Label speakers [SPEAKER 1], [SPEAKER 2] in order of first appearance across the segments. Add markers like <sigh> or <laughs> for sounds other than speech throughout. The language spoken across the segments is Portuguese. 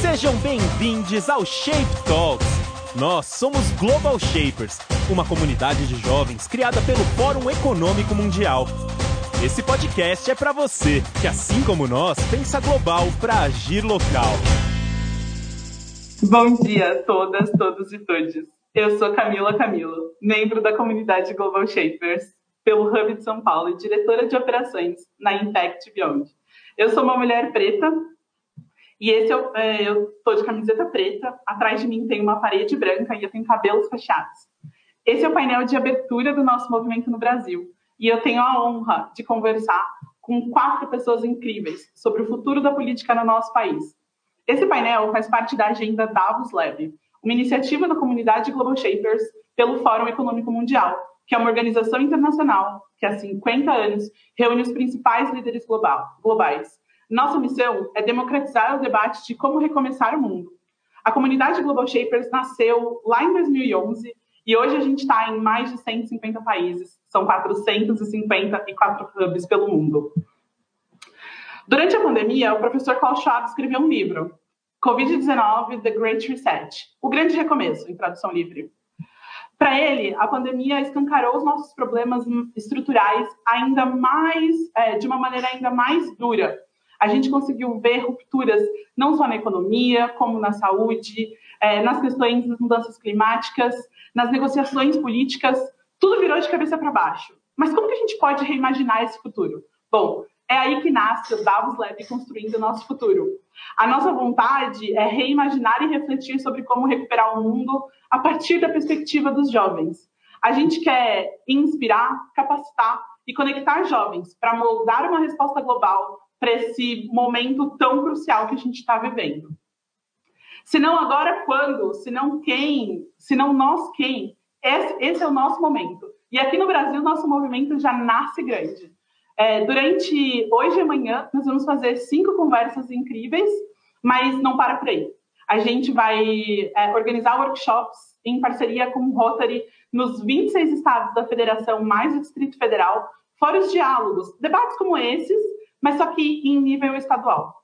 [SPEAKER 1] Sejam bem-vindos ao Shape Talks. Nós somos Global Shapers, uma comunidade de jovens criada pelo Fórum Econômico Mundial. Esse podcast é para você que, assim como nós, pensa global para agir local.
[SPEAKER 2] Bom dia a todas, todos e todes. Eu sou Camila Camilo, membro da comunidade Global Shapers, pelo Hub de São Paulo e diretora de operações na Impact Beyond. Eu sou uma mulher preta e esse eu, é, eu tô de camiseta preta, atrás de mim tem uma parede branca e eu tenho cabelos fechados. Esse é o painel de abertura do nosso movimento no Brasil e eu tenho a honra de conversar com quatro pessoas incríveis sobre o futuro da política no nosso país. Esse painel faz parte da agenda Davos Lab, uma iniciativa da comunidade Global Shapers pelo Fórum Econômico Mundial, que é uma organização internacional que há 50 anos reúne os principais líderes global, globais. Nossa missão é democratizar o debate de como recomeçar o mundo. A comunidade Global Shapers nasceu lá em 2011 e hoje a gente está em mais de 150 países. São 454 hubs pelo mundo. Durante a pandemia, o professor Klaus Schwab escreveu um livro, Covid-19, The Great Reset, o grande recomeço, em tradução livre. Para ele, a pandemia escancarou os nossos problemas estruturais ainda mais, é, de uma maneira ainda mais dura. A gente conseguiu ver rupturas não só na economia, como na saúde, é, nas questões das mudanças climáticas, nas negociações políticas, tudo virou de cabeça para baixo. Mas como que a gente pode reimaginar esse futuro? Bom, é aí que nasce o Davos Lab construindo o nosso futuro. A nossa vontade é reimaginar e refletir sobre como recuperar o mundo a partir da perspectiva dos jovens. A gente quer inspirar, capacitar e conectar jovens para moldar uma resposta global para esse momento tão crucial que a gente está vivendo. Se não agora, quando? Se não quem? Se não nós, quem? Esse, esse, é o nosso momento. E aqui no Brasil, nosso movimento já nasce grande. É, durante hoje e amanhã, nós vamos fazer cinco conversas incríveis, mas não para por aí. A gente vai é, organizar workshops em parceria com o Rotary nos 26 estados da federação, mais o Distrito Federal, fora os diálogos, debates como esses, mas só que em nível estadual.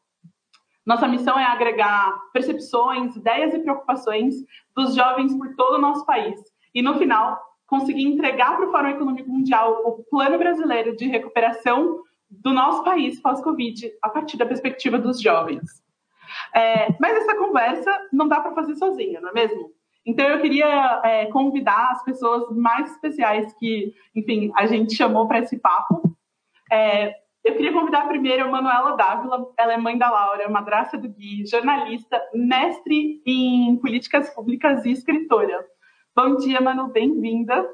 [SPEAKER 2] Nossa missão é agregar percepções, ideias e preocupações dos jovens por todo o nosso país. E, no final, conseguir entregar para o Fórum Econômico Mundial o plano brasileiro de recuperação do nosso país pós-Covid, a partir da perspectiva dos jovens. É, mas essa conversa não dá para fazer sozinha, não é mesmo? Então eu queria é, convidar as pessoas mais especiais que, enfim, a gente chamou para esse papo. É, eu queria convidar primeiro a Manuela Dávila, ela é mãe da Laura, madrasta do Gui, jornalista, mestre em políticas públicas e escritora. Bom dia, Manu, bem-vinda.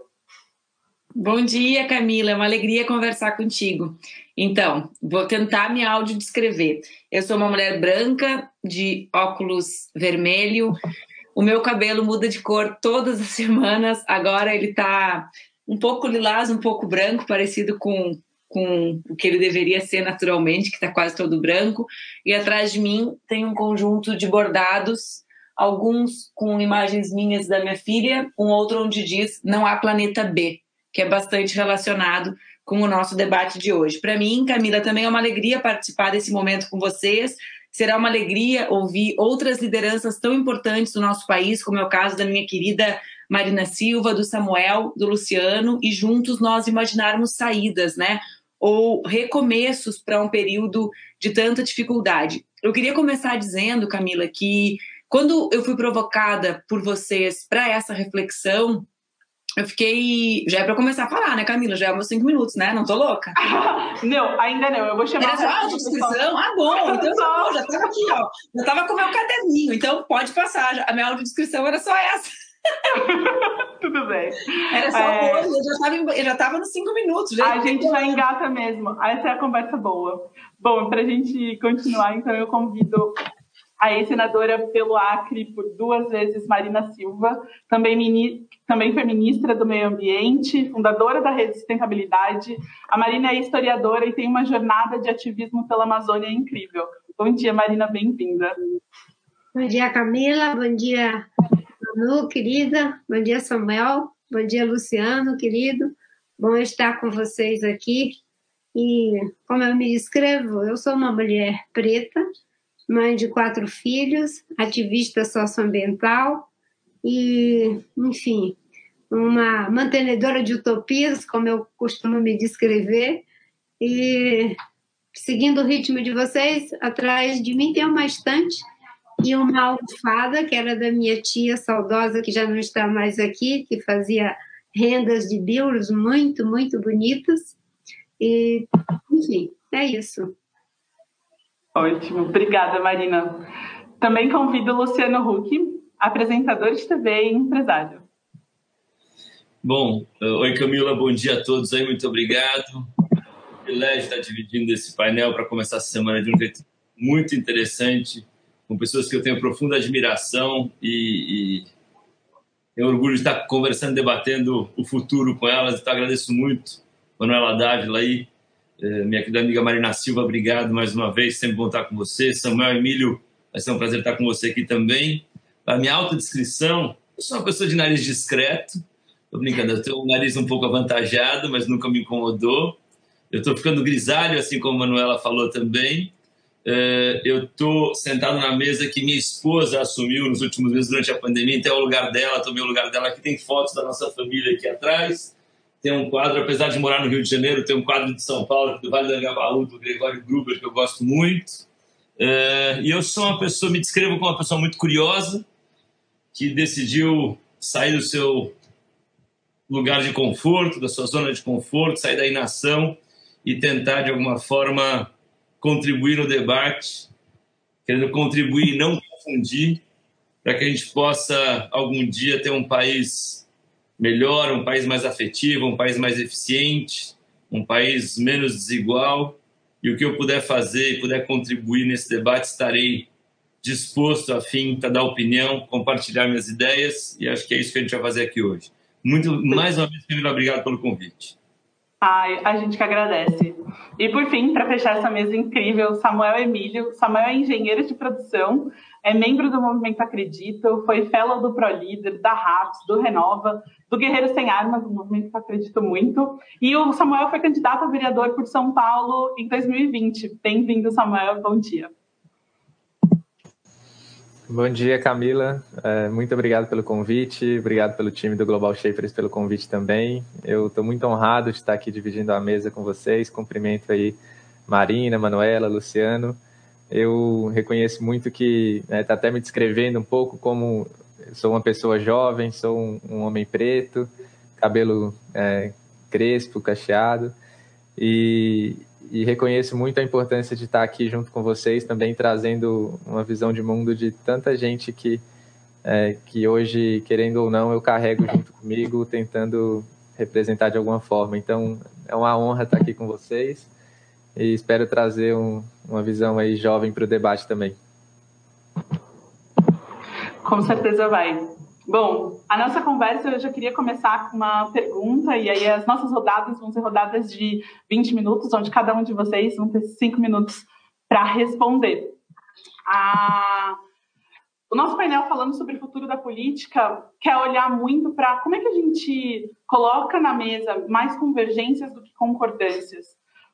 [SPEAKER 3] Bom dia, Camila. É uma alegria conversar contigo. Então, vou tentar me audiodescrever. Eu sou uma mulher branca, de óculos vermelho. O meu cabelo muda de cor todas as <laughs> semanas. Agora ele está um pouco lilás, um pouco branco, parecido com, com o que ele deveria ser naturalmente, que está quase todo branco. E atrás de mim tem um conjunto de bordados alguns com imagens minhas da minha filha, um outro onde diz não há planeta B, que é bastante relacionado com o nosso debate de hoje. Para mim, Camila, também é uma alegria participar desse momento com vocês. Será uma alegria ouvir outras lideranças tão importantes do nosso país, como é o caso da minha querida Marina Silva, do Samuel, do Luciano, e juntos nós imaginarmos saídas, né? Ou recomeços para um período de tanta dificuldade. Eu queria começar dizendo, Camila, que quando eu fui provocada por vocês para essa reflexão, eu fiquei. Já é para começar a falar, né, Camila? Já é meus cinco minutos, né? Não tô louca? <laughs>
[SPEAKER 2] não, ainda não. Eu vou chamar.
[SPEAKER 3] Era só a audiodescrição? Ah, bom. <laughs> Então tá bom, já tava aqui, ó. Já tava com o meu caderninho, então pode passar. A minha audiodescrição era só essa. <laughs>
[SPEAKER 2] Tudo bem.
[SPEAKER 3] Era só é... hoje, eu já, tava, eu já tava nos cinco minutos. Já
[SPEAKER 2] a gente já engata mesmo. Essa é a conversa boa. Bom, para a gente continuar, então eu convido a ex-senadora pelo Acre por duas vezes, Marina Silva, também, mini, também foi ministra do Meio Ambiente, fundadora da Rede Sustentabilidade. A Marina é historiadora e tem uma jornada de ativismo pela Amazônia incrível. Bom dia, Marina, bem-vinda.
[SPEAKER 4] Bom dia, Camila. Bom dia, Manu, querida. Bom dia, Samuel. Bom dia, Luciano, querido. Bom estar com vocês aqui. E como eu me descrevo, eu sou uma mulher preta, mãe de quatro filhos, ativista socioambiental e, enfim, uma mantenedora de utopias, como eu costumo me descrever, e seguindo o ritmo de vocês, atrás de mim tem uma estante e uma almofada, que era da minha tia saudosa, que já não está mais aqui, que fazia rendas de bilros muito, muito bonitas. E, enfim, é isso.
[SPEAKER 2] Ótimo, obrigada, Marina. Também convido o Luciano Huck, apresentador de TV e empresário.
[SPEAKER 5] Bom, oi Camila, bom dia a todos aí, muito obrigado. Privilégio estar dividindo esse painel para começar a semana de um jeito muito interessante, com pessoas que eu tenho profunda admiração e, e tenho orgulho de estar conversando, debatendo o futuro com elas. Então agradeço muito, Manuela Dávila aí, eh, minha querida amiga Marina Silva, obrigado mais uma vez, sempre bom estar com você. Samuel Emílio, vai ser um prazer estar com você aqui também. A minha autodescrição, eu sou uma pessoa de nariz discreto, tô brincando, eu tenho um nariz um pouco avantajado, mas nunca me incomodou. Eu estou ficando grisalho, assim como a Manuela falou também. É, eu estou sentado na mesa que minha esposa assumiu nos últimos meses durante a pandemia, então é o lugar dela, tomei o lugar dela. Aqui tem fotos da nossa família aqui atrás. Tem um quadro, apesar de morar no Rio de Janeiro, tem um quadro de São Paulo, do Vale do Angabaú, do Gregório Gruber, que eu gosto muito. É, e eu sou uma pessoa, me descrevo como uma pessoa muito curiosa, que decidiu sair do seu lugar de conforto, da sua zona de conforto, sair da inação e tentar, de alguma forma, contribuir no debate, querendo contribuir e não confundir, para que a gente possa algum dia ter um país melhor, um país mais afetivo, um país mais eficiente, um país menos desigual. E o que eu puder fazer e puder contribuir nesse debate, estarei disposto a fim para dar opinião, compartilhar minhas ideias, e acho que é isso que a gente vai fazer aqui hoje. Muito mais uma vez, Camila, obrigado pelo convite.
[SPEAKER 2] Ai, a gente que agradece. E por fim, para fechar essa mesa incrível, Samuel Emílio. Samuel é engenheiro de produção, é membro do Movimento Acredito, foi fellow do ProLíder, da RAPS, do Renova, do Guerreiro Sem Armas, do Movimento Acredito Muito. E o Samuel foi candidato a vereador por São Paulo em 2020. Bem-vindo, Samuel, bom dia.
[SPEAKER 6] Bom dia, Camila. É, muito obrigado pelo convite, obrigado pelo time do Global Shapers pelo convite também. Eu estou muito honrado de estar aqui dividindo a mesa com vocês. Cumprimento aí Marina, Manuela, Luciano. Eu reconheço muito que está né, tá até me descrevendo um pouco como sou uma pessoa jovem, sou um, um homem preto, cabelo é, crespo, cacheado, e, e reconheço muito a importância de estar aqui junto com vocês, também trazendo uma visão de mundo de tanta gente que, é, que hoje, querendo ou não, eu carrego junto comigo, tentando representar de alguma forma. Então, é uma honra estar aqui com vocês e espero trazer um, uma visão aí jovem para o debate também.
[SPEAKER 2] Com certeza vai. Bom, a nossa conversa eu já queria começar com uma pergunta, e aí as nossas rodadas vão ser rodadas de 20 minutos, onde cada um de vocês vão ter 5 minutos para responder. A... O nosso painel falando sobre o futuro da política quer olhar muito para como é que a gente coloca na mesa mais convergências do que concordâncias.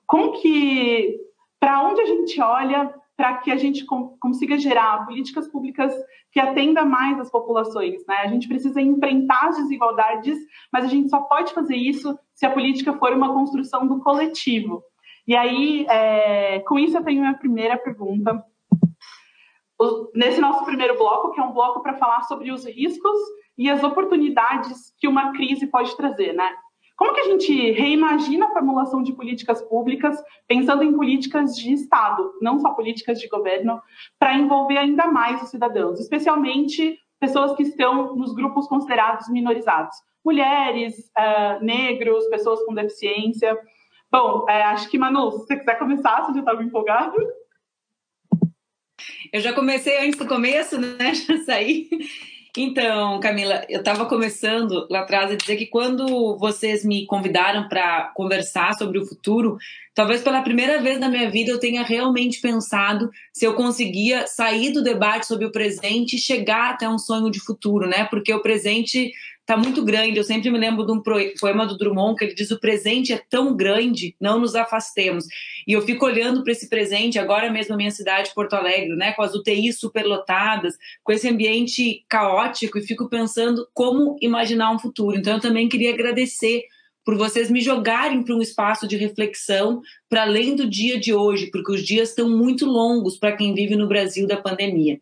[SPEAKER 2] Como que, para onde a gente olha para que a gente consiga gerar políticas públicas que atenda mais as populações. Né? A gente precisa enfrentar as desigualdades, mas a gente só pode fazer isso se a política for uma construção do coletivo. E aí, é, com isso, eu tenho minha primeira pergunta. O, nesse nosso primeiro bloco, que é um bloco para falar sobre os riscos e as oportunidades que uma crise pode trazer, né? Como que a gente reimagina a formulação de políticas públicas, pensando em políticas de Estado, não só políticas de governo, para envolver ainda mais os cidadãos, especialmente pessoas que estão nos grupos considerados minorizados? Mulheres, uh, negros, pessoas com deficiência. Bom, é, acho que, Manu, se você quiser começar, você já estava empolgado.
[SPEAKER 3] Eu já comecei antes do começo, né? <laughs> Já saí. Então, Camila, eu estava começando lá atrás a dizer que quando vocês me convidaram para conversar sobre o futuro, talvez pela primeira vez na minha vida eu tenha realmente pensado se eu conseguia sair do debate sobre o presente e chegar até um sonho de futuro, né? Porque o presente está muito grande. Eu sempre me lembro de um poema do Drummond que ele diz: o presente é tão grande, não nos afastemos. E eu fico olhando para esse presente, agora mesmo na minha cidade, Porto Alegre, né, com as UTIs superlotadas, com esse ambiente caótico, e fico pensando como imaginar um futuro. Então, eu também queria agradecer por vocês me jogarem para um espaço de reflexão para além do dia de hoje, porque os dias estão muito longos para quem vive no Brasil da pandemia.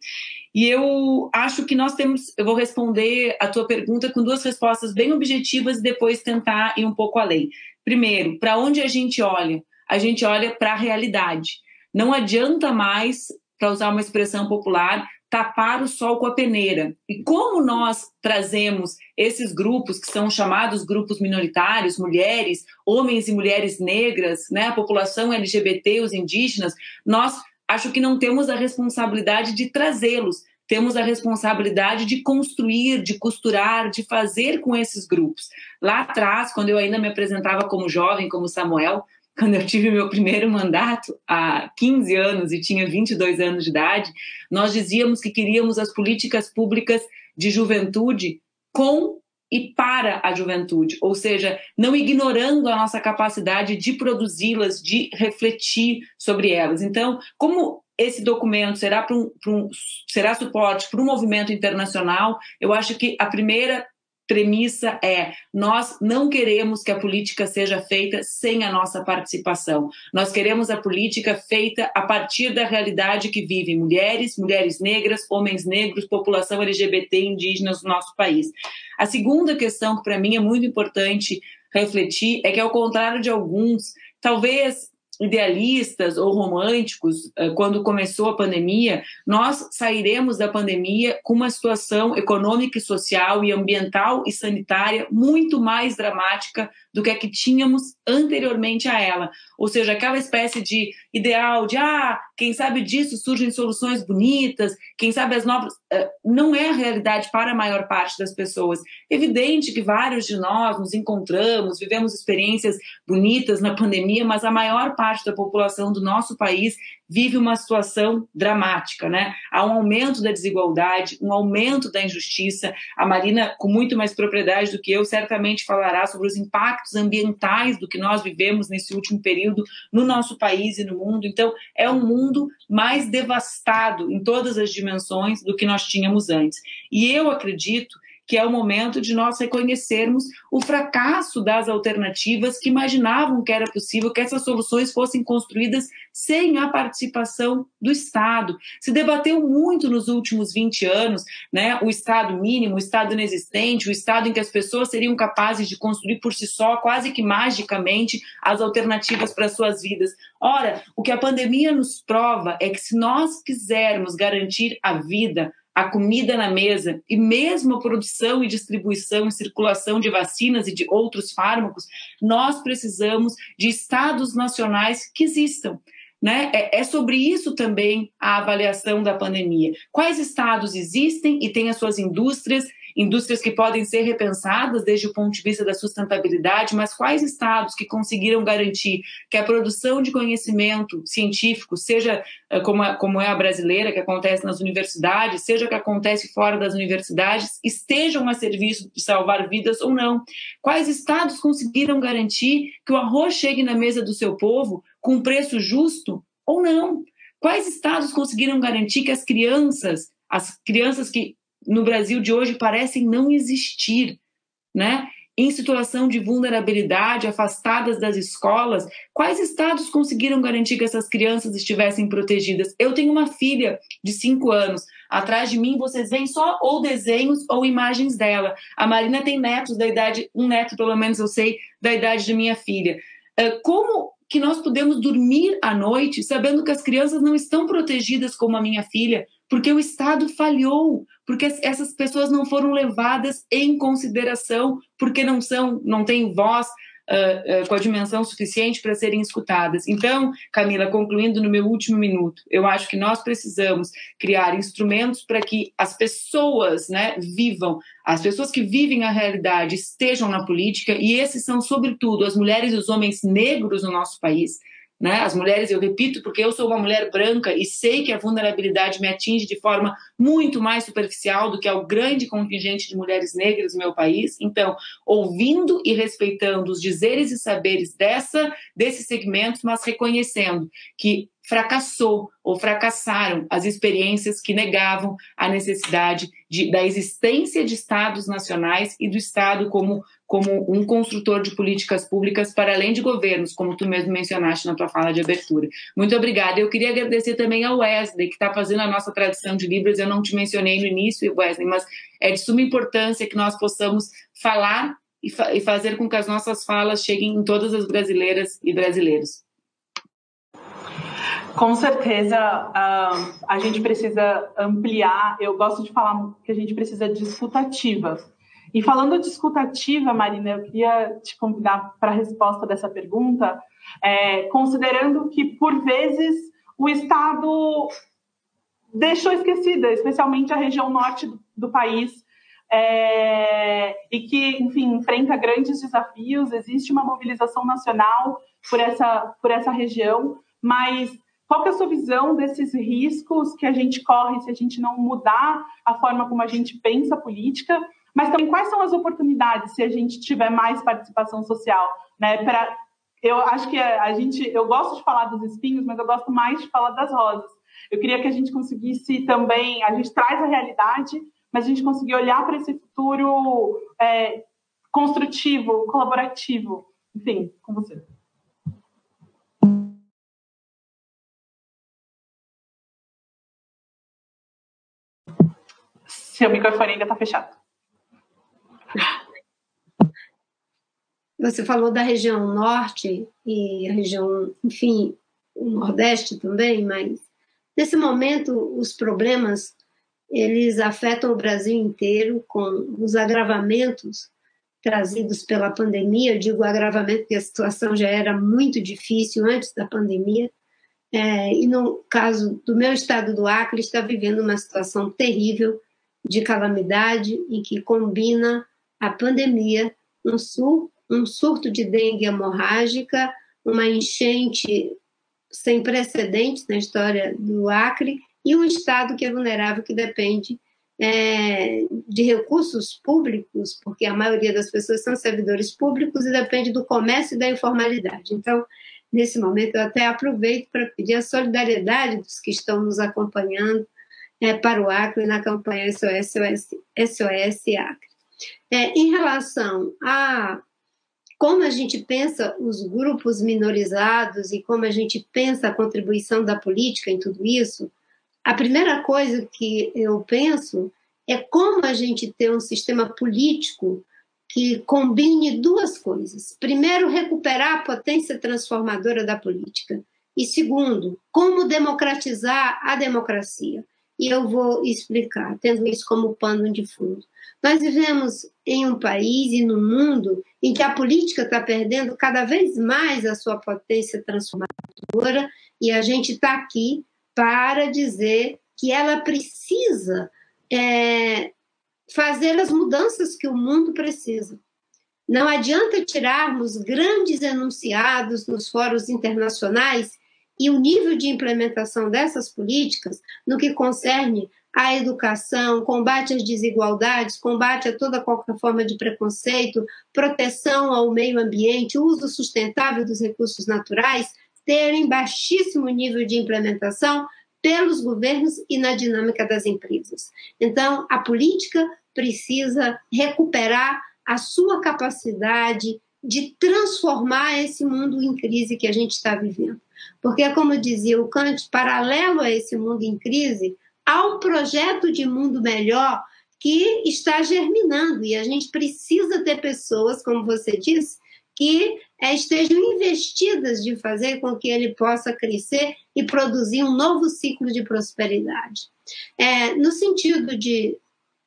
[SPEAKER 3] E eu acho que nós temos, eu vou responder a tua pergunta com duas respostas bem objetivas e depois tentar ir um pouco além. Primeiro, para onde a gente olha? A gente olha para a realidade. Não adianta mais, para usar uma expressão popular, tapar o sol com a peneira. E como nós trazemos esses grupos, que são chamados grupos minoritários, mulheres, homens e mulheres negras, né, a população LGBT, os indígenas, nós acho que não temos a responsabilidade de trazê-los, temos a responsabilidade de construir, de costurar, de fazer com esses grupos. Lá atrás, quando eu ainda me apresentava como jovem, como Samuel, <laughs> quando eu tive meu primeiro mandato, há 15 anos e tinha 22 anos de idade, nós dizíamos que queríamos as políticas públicas de juventude com e para a juventude, ou seja, não ignorando a nossa capacidade de produzi-las, de refletir sobre elas. Então, como esse documento será, um, um, será suporte para um movimento internacional, eu acho que a primeira premissa é: nós não queremos que a política seja feita sem a nossa participação. Nós queremos a política feita a partir da realidade que vivem mulheres, mulheres negras, homens negros, população LGBT indígenas no nosso país. A segunda questão que para mim é muito importante refletir é que, ao contrário de alguns, talvez idealistas ou românticos, eh, quando começou a pandemia, nós sairemos da pandemia com uma situação econômica e social e ambiental e sanitária muito mais dramática do que a que tínhamos anteriormente a ela. Ou seja, aquela espécie de ideal de, ah, quem sabe disso surgem soluções bonitas, quem sabe as novas. Eh, não é a realidade para a maior parte das pessoas. Evidente que vários de nós nos encontramos, vivemos experiências bonitas na pandemia, mas a maior parte da população do nosso país vive uma situação dramática, né? Há um aumento da desigualdade, um aumento da injustiça. A Marina, com muito mais propriedade do que eu, certamente falará sobre os impactos ambientais do que nós vivemos nesse último período no nosso país e no mundo. Então, é um mundo mais devastado em todas as dimensões do que nós tínhamos antes. E eu acredito que é o momento de nós reconhecermos o fracasso das alternativas que imaginavam que era possível que essas soluções fossem construídas sem a participação do Estado. Se debateu muito nos últimos 20 anos, né, o Estado mínimo, o Estado inexistente, o Estado em que as pessoas seriam capazes de construir por si só, quase que magicamente, as alternativas para suas vidas. Ora, o que a pandemia nos prova é que se nós quisermos garantir a vida, a comida na mesa e mesmo a produção e distribuição e circulação de vacinas e de outros fármacos, nós precisamos de estados nacionais que existam. Né? É, é, sobre isso também a avaliação da pandemia. Quais estados existem e têm as suas indústrias indústrias que podem ser repensadas desde o ponto de vista da sustentabilidade, mas quais estados que conseguiram garantir que a produção de conhecimento científico, seja eh, como, como é a brasileira, que acontece nas universidades, seja que acontece fora das universidades, estejam a serviço de salvar vidas ou não? Quais estados conseguiram garantir que o arroz chegue na mesa do seu povo com preço justo ou não? Quais estados conseguiram garantir que as crianças, as crianças que no Brasil de hoje parecem não existir, né? Em situação de vulnerabilidade, afastadas das escolas, quais estados conseguiram garantir que essas crianças estivessem protegidas? Eu tenho uma filha de cinco anos. Atrás de mim vocês veem só ou desenhos ou imagens dela. A Marina tem netos da idade, um neto pelo menos eu sei, da idade de minha filha. Ah, como que nós podemos dormir à noite sabendo que as crianças não estão protegidas como a minha filha, porque o Estado falhou, porque essas pessoas não foram levadas em consideração, porque não são, não têm voz uh, uh, com a dimensão suficiente para serem escutadas. Então, Camila, concluindo no meu último minuto, eu acho que nós precisamos criar instrumentos para que as pessoas, né, vivam, as pessoas que vivem a realidade estejam na política e esses são, sobretudo, as mulheres e os homens negros no nosso país né? As mulheres, eu repito, porque eu sou uma mulher branca e sei que a vulnerabilidade me atinge de forma muito mais superficial do que ao grande contingente de mulheres negras no meu país. Então, ouvindo e respeitando os dizeres e saberes dessa desses segmentos, mas reconhecendo que fracassou ou fracassaram as experiências que negavam a necessidade de, da existência de estados nacionais e do Estado como, como um construtor de políticas públicas para além de governos, como tu mesmo mencionaste na tua fala de abertura. Muito obrigada. Eu queria agradecer também ao Wesley, que está fazendo a nossa tradição de Libras. Eu não te mencionei no início, Wesley, mas é de suma importância que nós possamos falar e, fa e fazer com que as nossas falas cheguem em todas as brasileiras e brasileiros.
[SPEAKER 2] Com certeza, a gente precisa ampliar. Eu gosto de falar que a gente precisa de escutativa. E falando de escutativa, Marina, eu queria te convidar para a resposta dessa pergunta, é, considerando que, por vezes, o Estado deixou esquecida, especialmente a região norte do, do país, é, e que, enfim, enfrenta grandes desafios. Existe uma mobilização nacional por essa, por essa região, mas qual é a sua visão desses riscos que a gente corre se a gente não mudar a forma como a gente pensa a política? Mas também quais são as oportunidades se a gente tiver mais participação social, né? Pra, eu acho que a gente, eu gosto de falar dos espinhos, mas eu gosto mais de falar das rosas. Eu queria que a gente conseguisse também, a gente traz a realidade, mas a gente conseguir olhar para esse futuro é, construtivo, colaborativo. Enfim, com você. Seu microfone ainda está fechado.
[SPEAKER 4] Você falou da região norte e a região, enfim, o nordeste também, mas nesse momento os problemas eles afetam o Brasil inteiro com os agravamentos trazidos pela pandemia. Eu digo agravamento porque a situação já era muito difícil antes da pandemia. É, e no caso do meu estado do Acre, está vivendo uma situação terrível de calamidade em que combina a pandemia, um, sur, um surto de dengue hemorrágica, uma enchente sem precedentes na história do Acre e um Estado que é vulnerável, que depende é, de recursos públicos, porque a maioria das pessoas são servidores públicos e depende do comércio e da informalidade. Então, nesse momento, eu até aproveito para pedir a solidariedade dos que estão nos acompanhando é, para o Acre na campanha SOS, SOS, SOS Acre. É, em relação a como a gente pensa os grupos minorizados e como a gente pensa a contribuição da política em tudo isso, a primeira coisa que eu penso é como a gente ter um sistema político que combine duas coisas. Primeiro, recuperar a potência transformadora da política. E segundo, como democratizar a democracia. E eu vou explicar, tendo isso como pano de fundo. Nós vivemos em um país e no mundo em que a política está perdendo cada vez mais a sua potência transformadora e a gente está aqui para dizer que ela precisa é, fazer as mudanças que o mundo precisa. Não adianta tirarmos grandes enunciados nos fóruns internacionais e o nível de implementação dessas políticas no que concerne à educação, combate às desigualdades, combate a toda qualquer forma de preconceito, proteção ao meio ambiente, uso sustentável dos recursos naturais, terem baixíssimo nível de implementação pelos governos e na dinâmica das empresas. Então, a política precisa recuperar a sua capacidade de transformar esse mundo em crise que a gente está vivendo. Porque, como dizia o Kant, paralelo a esse mundo em crise, há um projeto de mundo melhor que está germinando e a gente precisa ter pessoas, como você disse, que é, estejam investidas de fazer com que ele possa crescer e produzir um novo ciclo de prosperidade. É, no sentido de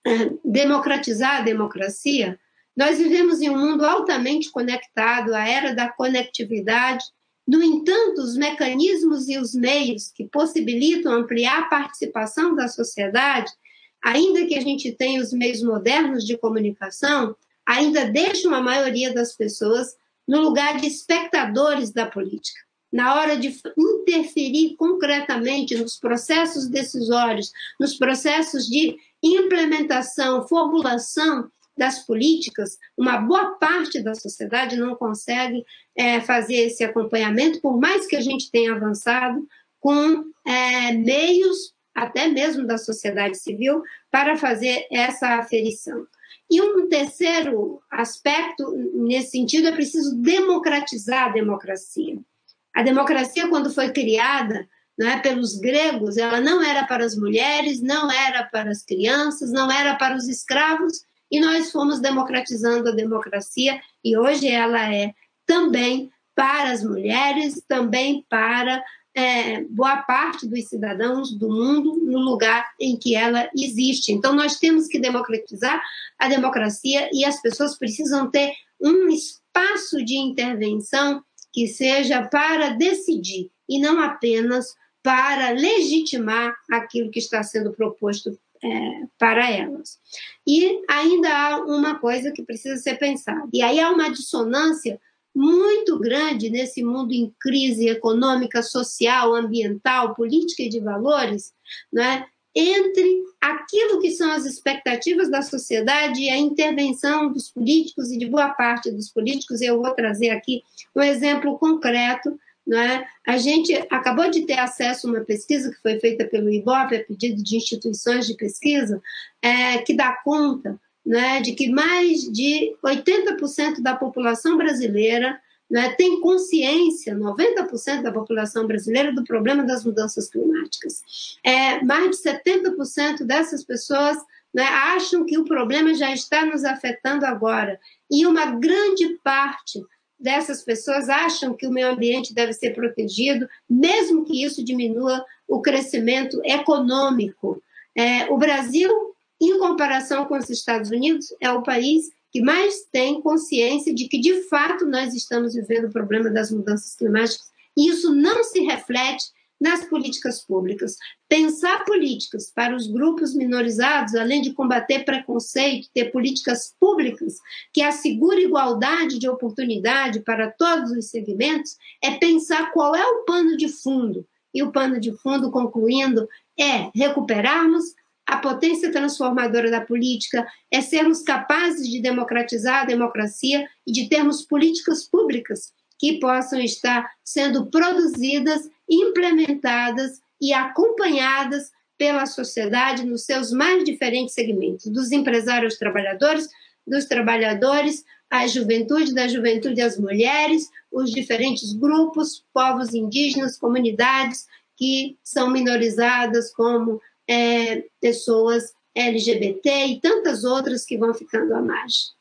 [SPEAKER 4] é, democratizar a democracia, nós vivemos em um mundo altamente conectado, a era da conectividade, no entanto, os mecanismos e os meios que possibilitam ampliar a participação da sociedade, ainda que a gente tenha os meios modernos de comunicação, ainda deixam a maioria das pessoas no lugar de espectadores da política. na hora de interferir concretamente nos processos decisórios, nos processos de implementação, formulação das políticas, uma boa parte da sociedade não consegue é, fazer esse acompanhamento, por mais que a gente tenha avançado com é, meios, até mesmo da sociedade civil, para fazer essa aferição. E um terceiro aspecto nesse sentido é preciso democratizar a democracia. A democracia, quando foi criada né, pelos gregos, ela não era para as mulheres, não era para as crianças, não era para os escravos, e nós fomos democratizando a democracia, e hoje ela é também para as mulheres, também para é, boa parte dos cidadãos do mundo no lugar em que ela existe. Então, nós temos que democratizar a democracia e as pessoas precisam ter um espaço de intervenção que seja para decidir e não apenas para legitimar aquilo que está sendo proposto é, para elas. E ainda há uma coisa que precisa ser pensada, e aí há uma dissonância muito grande nesse mundo em crise econômica, social, ambiental, política e de valores, né, entre aquilo que são as expectativas da sociedade e a intervenção dos políticos e de boa parte dos políticos. Eu vou trazer aqui um exemplo concreto. Né? A gente acabou de ter acesso a uma pesquisa que foi feita pelo IBOP, a pedido de instituições de pesquisa, é, que dá conta né, de que mais de 80% da população brasileira né, tem consciência, 90% da população brasileira, do problema das mudanças climáticas. É, mais de 70% dessas pessoas acham que o problema já está nos afetando agora. E uma grande parte dessas pessoas acham que o meio ambiente deve ser protegido, mesmo que isso diminua o crescimento econômico. É, o Brasil em comparação com os Estados Unidos, é o país que mais tem consciência de que, de fato, nós estamos vivendo o problema das mudanças climáticas e isso não se reflete nas políticas públicas. Pensar políticas para os grupos minorizados, além de combater preconceito, ter políticas públicas que assegurem igualdade de oportunidade para todos os segmentos, é pensar qual é o pano de fundo. E o pano de fundo, concluindo, é recuperarmos a potência transformadora da política é sermos capazes de democratizar a democracia e de termos políticas públicas que possam estar sendo produzidas, implementadas e acompanhadas pela sociedade nos seus mais diferentes segmentos, dos empresários aos trabalhadores, dos trabalhadores à juventude, da juventude às mulheres, os diferentes grupos, povos indígenas, comunidades que são minorizadas, como é, pessoas LGBT e tantas outras que vão ficando à margem.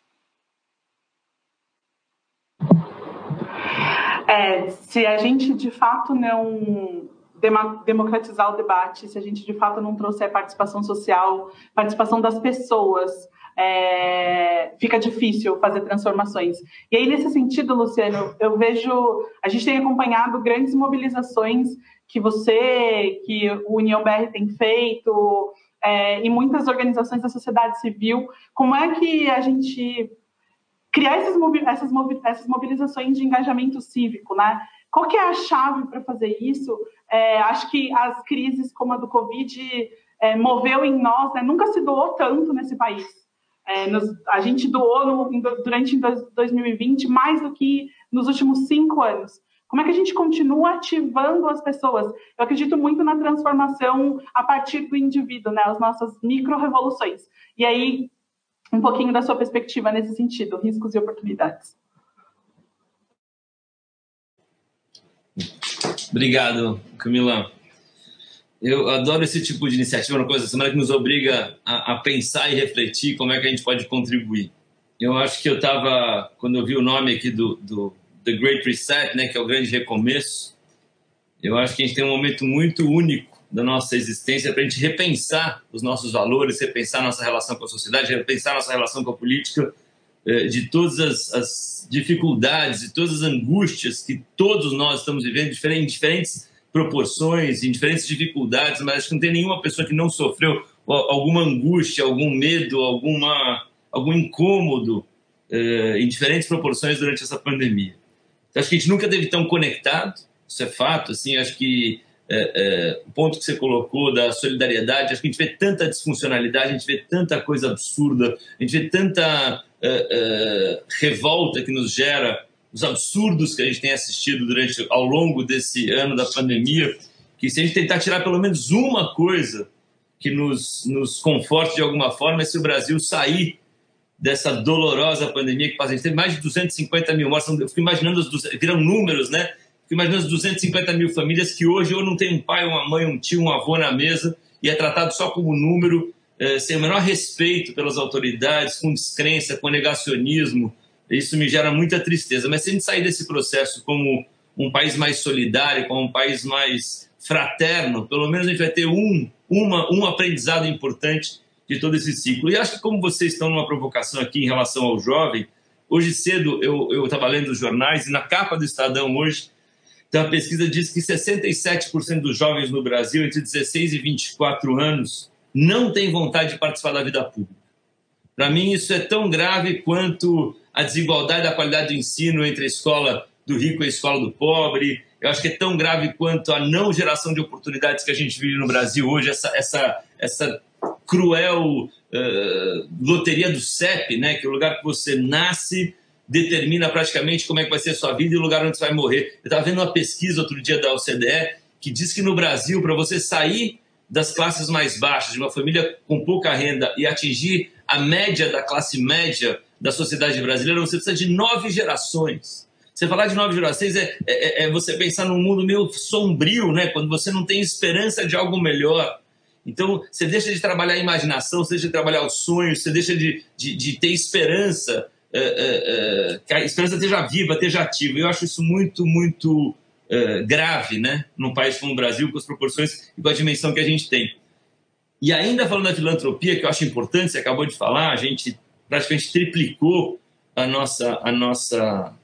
[SPEAKER 2] É, se a gente de fato não democratizar o debate, se a gente de fato não trouxer participação social, participação das pessoas, é, fica difícil fazer transformações. E aí, nesse sentido, Luciano, eu vejo, a gente tem acompanhado grandes mobilizações que você, que o União BR tem feito, é, e muitas organizações da sociedade civil, como é que a gente criar essas, essas, essas mobilizações de engajamento cívico, né? Qual que é a chave para fazer isso? É, acho que as crises como a do Covid é, moveu em nós, né? nunca se doou tanto nesse país. É, nos, a gente doou no, durante 2020 mais do que nos últimos cinco anos. Como é que a gente continua ativando as pessoas? Eu acredito muito na transformação a partir do indivíduo, né? As nossas micro-revoluções. E aí, um pouquinho da sua perspectiva nesse sentido, riscos e oportunidades.
[SPEAKER 5] Obrigado, Camila. Eu adoro esse tipo de iniciativa, uma coisa, que nos obriga a, a, pensar e refletir como é que a gente pode contribuir. Eu acho que eu estava, quando eu vi o nome aqui do, do The Great Reset, né, que é o grande recomeço, eu acho que a gente tem um momento muito único da nossa existência para a gente repensar os nossos valores, repensar nossa relação com a sociedade, repensar nossa relação com a política, eh, de todas as, as dificuldades e todas as angústias que todos nós estamos vivendo em diferentes proporções, em diferentes dificuldades, mas acho que não tem nenhuma pessoa que não sofreu alguma angústia, algum medo, alguma, algum incômodo eh, em diferentes proporções durante essa pandemia. Então, acho que a gente nunca teve tão conectado, isso é fato. Assim, acho que é, é, o ponto que você colocou da solidariedade, acho que a gente vê tanta disfuncionalidade, a gente vê tanta coisa absurda, a gente vê tanta é, é revolta que nos gera os absurdos que a gente tem assistido durante ao longo desse ano da pandemia, que se a gente tentar tirar pelo menos uma coisa que nos, nos conforte de alguma forma, é se o Brasil sair dessa dolorosa pandemia que faz. A gente teve mais de 250 mil mortes. Eu fico imaginando, os, viram números, né? Fico imaginando as 250 mil famílias que hoje ou não tem um pai, uma mãe, um tio, um avô na mesa e é tratado só como número, eh, sem o menor respeito pelas autoridades, com descrença, com negacionismo. Isso me gera muita tristeza. Mas se a gente sair desse processo como um país mais solidário, como um país mais fraterno, pelo menos a gente vai ter um, uma, um aprendizado importante de todo esse ciclo. E acho que como vocês estão numa provocação aqui em relação ao jovem, hoje cedo eu estava lendo os jornais e na capa do Estadão hoje então, a pesquisa diz que 67% dos jovens no Brasil, entre 16 e 24 anos, não têm vontade de participar da vida pública. Para mim, isso é tão grave quanto a desigualdade da qualidade do ensino entre a escola do rico e a escola do pobre. Eu acho que é tão grave quanto a não geração de oportunidades que a gente vive no Brasil hoje, essa, essa, essa cruel uh, loteria do CEP, né? que é o lugar que você nasce determina praticamente como é que vai ser a sua vida e o lugar onde você vai morrer. Eu estava vendo uma pesquisa outro dia da OCDE que diz que no Brasil, para você sair das classes mais baixas, de uma família com pouca renda e atingir a média da classe média da sociedade brasileira, você precisa de nove gerações. Você falar de nove gerações é, é, é você pensar num mundo meio sombrio, né? quando você não tem esperança de algo melhor. Então, você deixa de trabalhar a imaginação, você deixa de trabalhar os sonhos, você deixa de, de, de ter esperança é, é, é, que a esperança esteja viva, esteja ativa. Eu acho isso muito, muito grave, né? Num país como o Brasil, com as proporções e com a dimensão que a gente tem. E ainda falando da filantropia, que eu acho importante, você acabou de falar, a gente praticamente triplicou a nossa, a nossa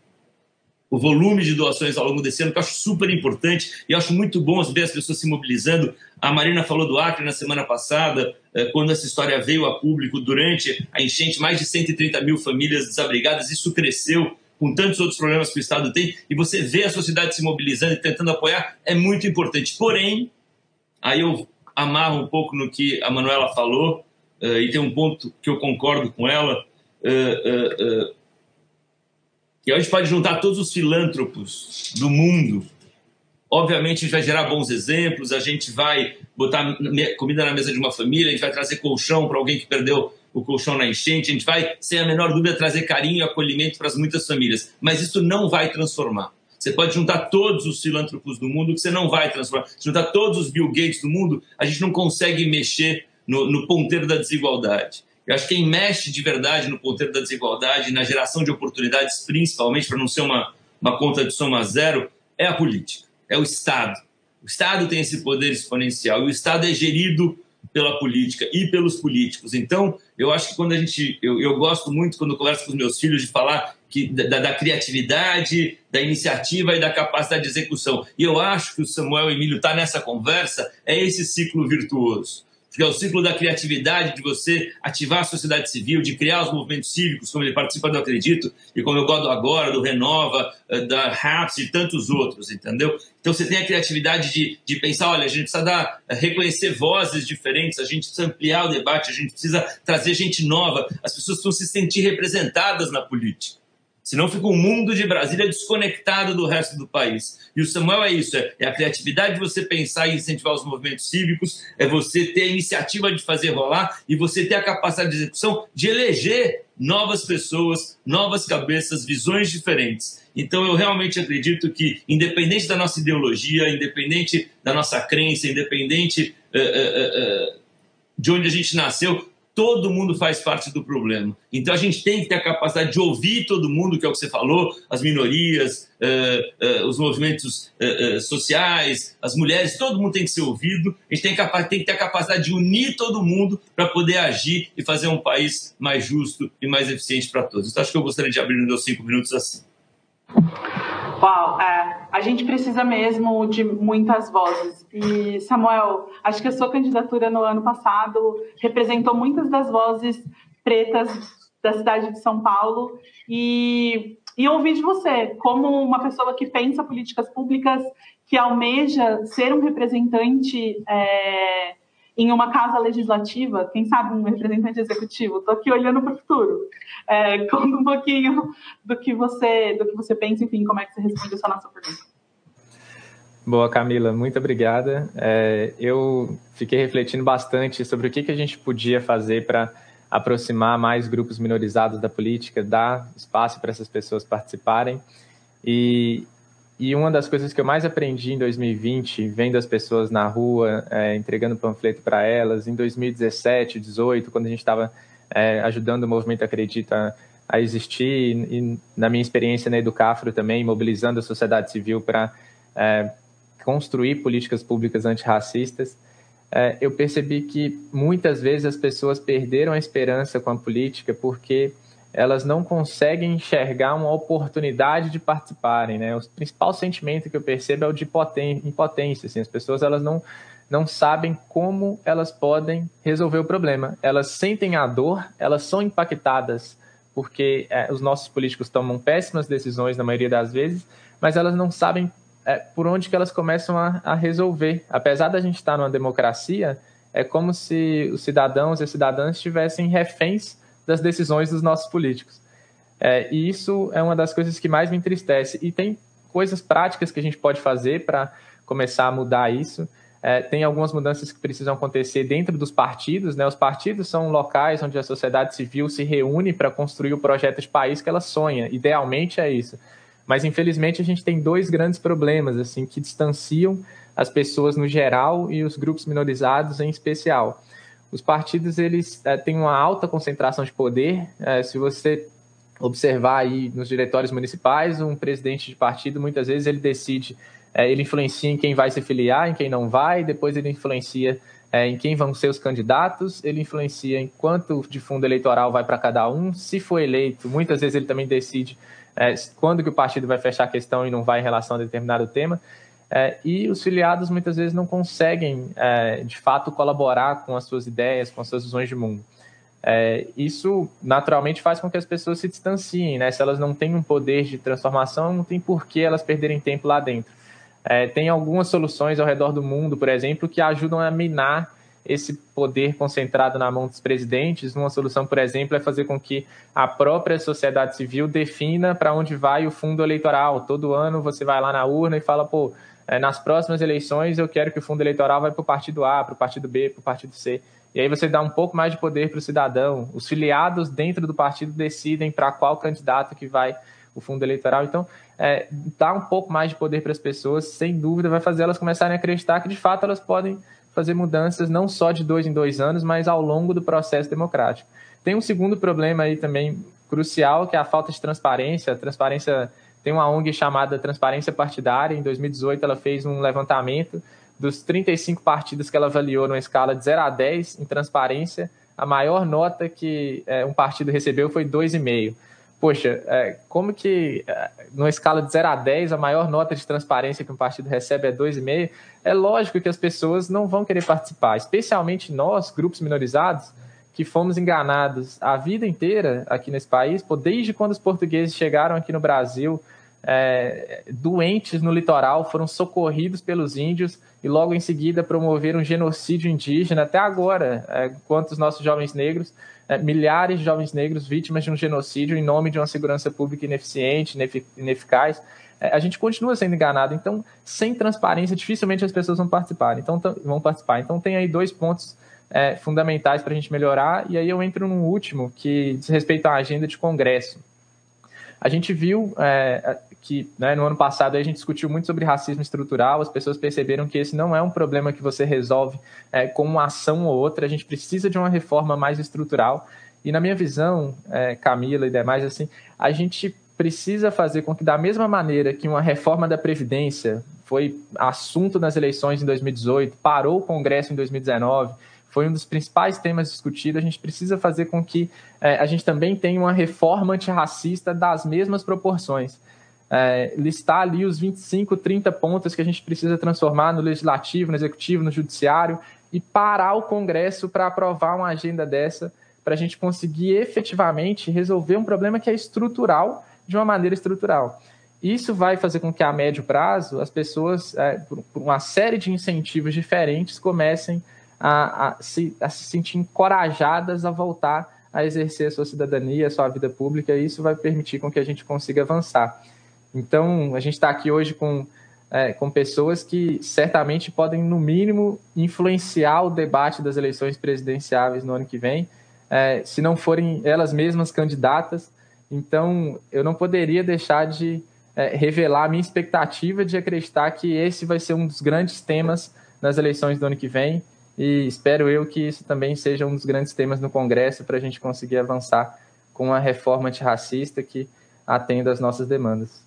[SPEAKER 5] o volume de doações ao longo desse ano, que eu acho super importante e acho muito bom ver as pessoas se mobilizando. A Marina falou do Acre na semana passada, eh, quando essa história veio a público durante a enchente, mais de 130 mil famílias desabrigadas, isso cresceu com tantos outros problemas que o Estado tem, e você vê a sociedade se mobilizando e tentando apoiar, é muito importante. Porém, aí eu amarro um pouco no que a Manuela falou, uh, e tem um ponto que eu concordo com ela, que a gente pode juntar todos os filântropos do mundo. Obviamente, a gente vai gerar bons exemplos, a gente vai botar comida na mesa de uma família, a gente vai trazer colchão para alguém que perdeu o colchão na enchente, a gente vai, sem a menor dúvida, trazer carinho e acolhimento para as muitas famílias. Mas isso não vai transformar. Você pode juntar todos os filântropos do mundo, que você não vai transformar. Se juntar todos os Bill Gates do mundo, a gente não consegue mexer no, no ponteiro da desigualdade. Eu acho que quem mexe de verdade no ponteiro da desigualdade, na geração de oportunidades, principalmente para não ser uma, uma conta de soma zero, é a política, é o Estado. O Estado tem esse poder exponencial e o Estado é gerido pela política e pelos políticos. Então, eu acho que quando a gente. Eu, eu gosto muito, quando eu converso com os meus filhos, de falar que, da, da, criatividade, da iniciativa e da capacidade de execução. E eu acho que o Samuel Emílio está nessa conversa, é esse ciclo virtuoso que é o ciclo da criatividade, de você ativar a sociedade civil, de criar os movimentos cívicos, como ele participa do Acredito, e como eu gosto agora, do Renova, eh, da RAPS e tantos outros, entendeu? Então você tem a criatividade de, de pensar, olha, a gente precisa dar, eh, reconhecer vozes diferentes, a gente precisa ampliar o debate, a gente precisa trazer gente nova, as pessoas precisam se sentir representadas na política. Senão fica o mundo de Brasília desconectado do resto do país. E o Samuel é isso: é, a criatividade de você pensar e incentivar os movimentos cívicos, é você ter a iniciativa de fazer rolar e você ter a capacidade de execução de eleger novas pessoas, novas cabeças, visões diferentes. Então eu realmente acredito que, independente da nossa ideologia, independente da nossa crença, independente uh, uh, uh, de onde a gente nasceu, todo mundo faz parte do problema. Então a gente tem que ter a capacidade de ouvir todo mundo, que é o que você falou, as minorias, uh, uh, os movimentos uh, sociais, as mulheres, todo mundo tem que ser ouvido. A gente tem que, tem que ter a capacidade de unir todo mundo para poder agir e fazer um país mais justo e mais eficiente para todos. Então acho que eu gostaria de abrir meus cinco minutos assim.
[SPEAKER 2] Uau, é, a gente precisa mesmo de muitas vozes. E, Samuel, acho que a sua candidatura no ano passado representou muitas das vozes pretas da cidade de São Paulo. E e ouvir de você, como uma pessoa que pensa políticas públicas, que almeja ser um representante é, em uma casa legislativa, quem sabe um representante executivo. Estou aqui olhando para o futuro. É, <laughs> conta um pouquinho do que você do que você pensa, enfim, como é que você responde essa nossa pergunta.
[SPEAKER 6] Boa, Camila, muito obrigada. É, eu fiquei refletindo bastante sobre o que, que a gente podia fazer para aproximar mais grupos minorizados da política, dar espaço para essas pessoas participarem. E, e uma das coisas que eu mais aprendi em 2020, vendo as pessoas na rua, é, entregando panfleto para elas, em 2017, 2018, quando a gente estava é, ajudando o movimento Acredita a existir, e, e, na minha experiência na Educafro também, mobilizando a sociedade civil para é, construir políticas públicas antirracistas, é, eu percebi que muitas vezes as pessoas perderam a esperança com a política porque elas não conseguem enxergar uma oportunidade de participarem, né? O principal sentimento que eu percebo é o de impotência, assim, as pessoas elas não não sabem como elas podem resolver o problema. Elas sentem a dor, elas são impactadas porque é, os nossos políticos tomam péssimas decisões na maioria das vezes, mas elas não sabem é, por onde que elas começam a, a, resolver. Apesar da gente estar numa democracia, é como se os cidadãos e as cidadãs estivessem reféns das decisões dos nossos políticos. É, e isso é uma das coisas que mais me entristece. E tem coisas práticas que a gente pode fazer para começar a mudar isso. É, tem algumas mudanças que precisam acontecer dentro dos partidos. Né? Os partidos são locais onde a sociedade civil se reúne para construir o projeto de país que ela sonha. Idealmente é isso. Mas infelizmente a gente tem dois grandes problemas assim que distanciam as pessoas no geral e os grupos minorizados em especial. Os partidos eles é, têm uma alta concentração de poder. É, se você observar aí nos diretórios municipais, um presidente de partido muitas vezes ele decide, é, ele influencia em quem vai se filiar, em quem não vai, depois ele influencia em quem vão ser os candidatos, ele influencia em quanto de fundo eleitoral vai para cada um. Se for eleito, muitas vezes ele também decide quando que o partido vai fechar a questão e não vai em relação a determinado tema. É, e os filiados muitas vezes não conseguem, é, de fato, colaborar com as suas ideias, com as suas visões de mundo. É, isso naturalmente faz com que as pessoas se distanciem, né? Se elas não têm um poder de transformação, não tem por que elas perderem tempo lá dentro. É, tem algumas soluções ao redor do mundo, por exemplo, que ajudam a minar esse poder concentrado na mão dos presidentes. Uma solução, por exemplo, é fazer com que a própria sociedade civil defina para onde vai o fundo eleitoral. Todo ano você vai lá na urna e fala, pô, é, nas próximas eleições eu quero que o fundo eleitoral vai para o partido A, para o partido B, para o partido C. E aí você dá um pouco mais de poder para o cidadão. Os filiados dentro do partido decidem para qual candidato que vai o fundo eleitoral. Então, é, dar um pouco mais de poder para as pessoas, sem dúvida, vai fazer elas começarem a acreditar que de fato elas podem fazer mudanças não só de dois em dois anos, mas ao longo do processo democrático. Tem um segundo problema aí também crucial, que é a falta de transparência. A transparência tem uma ONG chamada Transparência Partidária. Em 2018, ela fez um levantamento dos 35 partidos que ela avaliou numa escala de 0 a 10 em transparência. A maior nota que é, um partido recebeu foi 2,5 poxa, é, como que é, numa escala de 0 a 10 a maior nota de transparência que um partido recebe é 2,5? É lógico que as pessoas não vão querer participar, especialmente nós, grupos minorizados, que fomos enganados a vida inteira aqui nesse país, pô, desde quando os portugueses chegaram aqui no Brasil, é, doentes no litoral, foram socorridos pelos índios e logo em seguida promoveram um genocídio indígena, até agora, é, enquanto os nossos jovens negros é, milhares de jovens negros vítimas de um genocídio em nome de uma segurança pública ineficiente, ineficaz. É, a gente continua sendo enganado. Então, sem transparência, dificilmente as pessoas vão participar. Então, vão participar. Então, tem aí dois pontos é, fundamentais para a gente melhorar. E aí eu entro num último que diz respeito à agenda de congresso. A gente viu é, que né, no ano passado a gente discutiu muito sobre racismo estrutural, as pessoas perceberam que esse não é um problema que você resolve é, com uma ação ou outra, a gente precisa de uma reforma mais estrutural. E na minha visão, é, Camila e demais, assim, a gente precisa fazer com que, da mesma maneira que uma reforma da Previdência foi assunto nas eleições em 2018, parou o Congresso em 2019, foi um dos principais temas discutidos. A gente precisa fazer com que é, a gente também tenha uma reforma antirracista das mesmas proporções é, listar ali os 25, 30 pontos que a gente precisa transformar no legislativo, no executivo, no judiciário e parar o Congresso para aprovar uma agenda dessa para a gente conseguir efetivamente resolver um problema que é estrutural de uma maneira estrutural. Isso vai fazer com que, a médio prazo, as pessoas, é, por, uma série de incentivos diferentes, comecem a, a, se, a se sentir encorajadas a voltar a exercer a sua cidadania, a sua vida pública, e isso vai permitir com que a gente consiga avançar. Então, a gente está aqui hoje com, é, com pessoas que certamente podem, no mínimo, influenciar o debate das eleições presidenciáveis no ano que vem, é, se não forem elas mesmas candidatas. Então, eu não poderia deixar de é, revelar a minha expectativa de acreditar que esse vai ser um dos grandes temas nas eleições do ano que vem e espero eu que isso também seja um dos grandes temas no Congresso para a gente conseguir avançar com uma reforma antirracista que atenda às nossas demandas.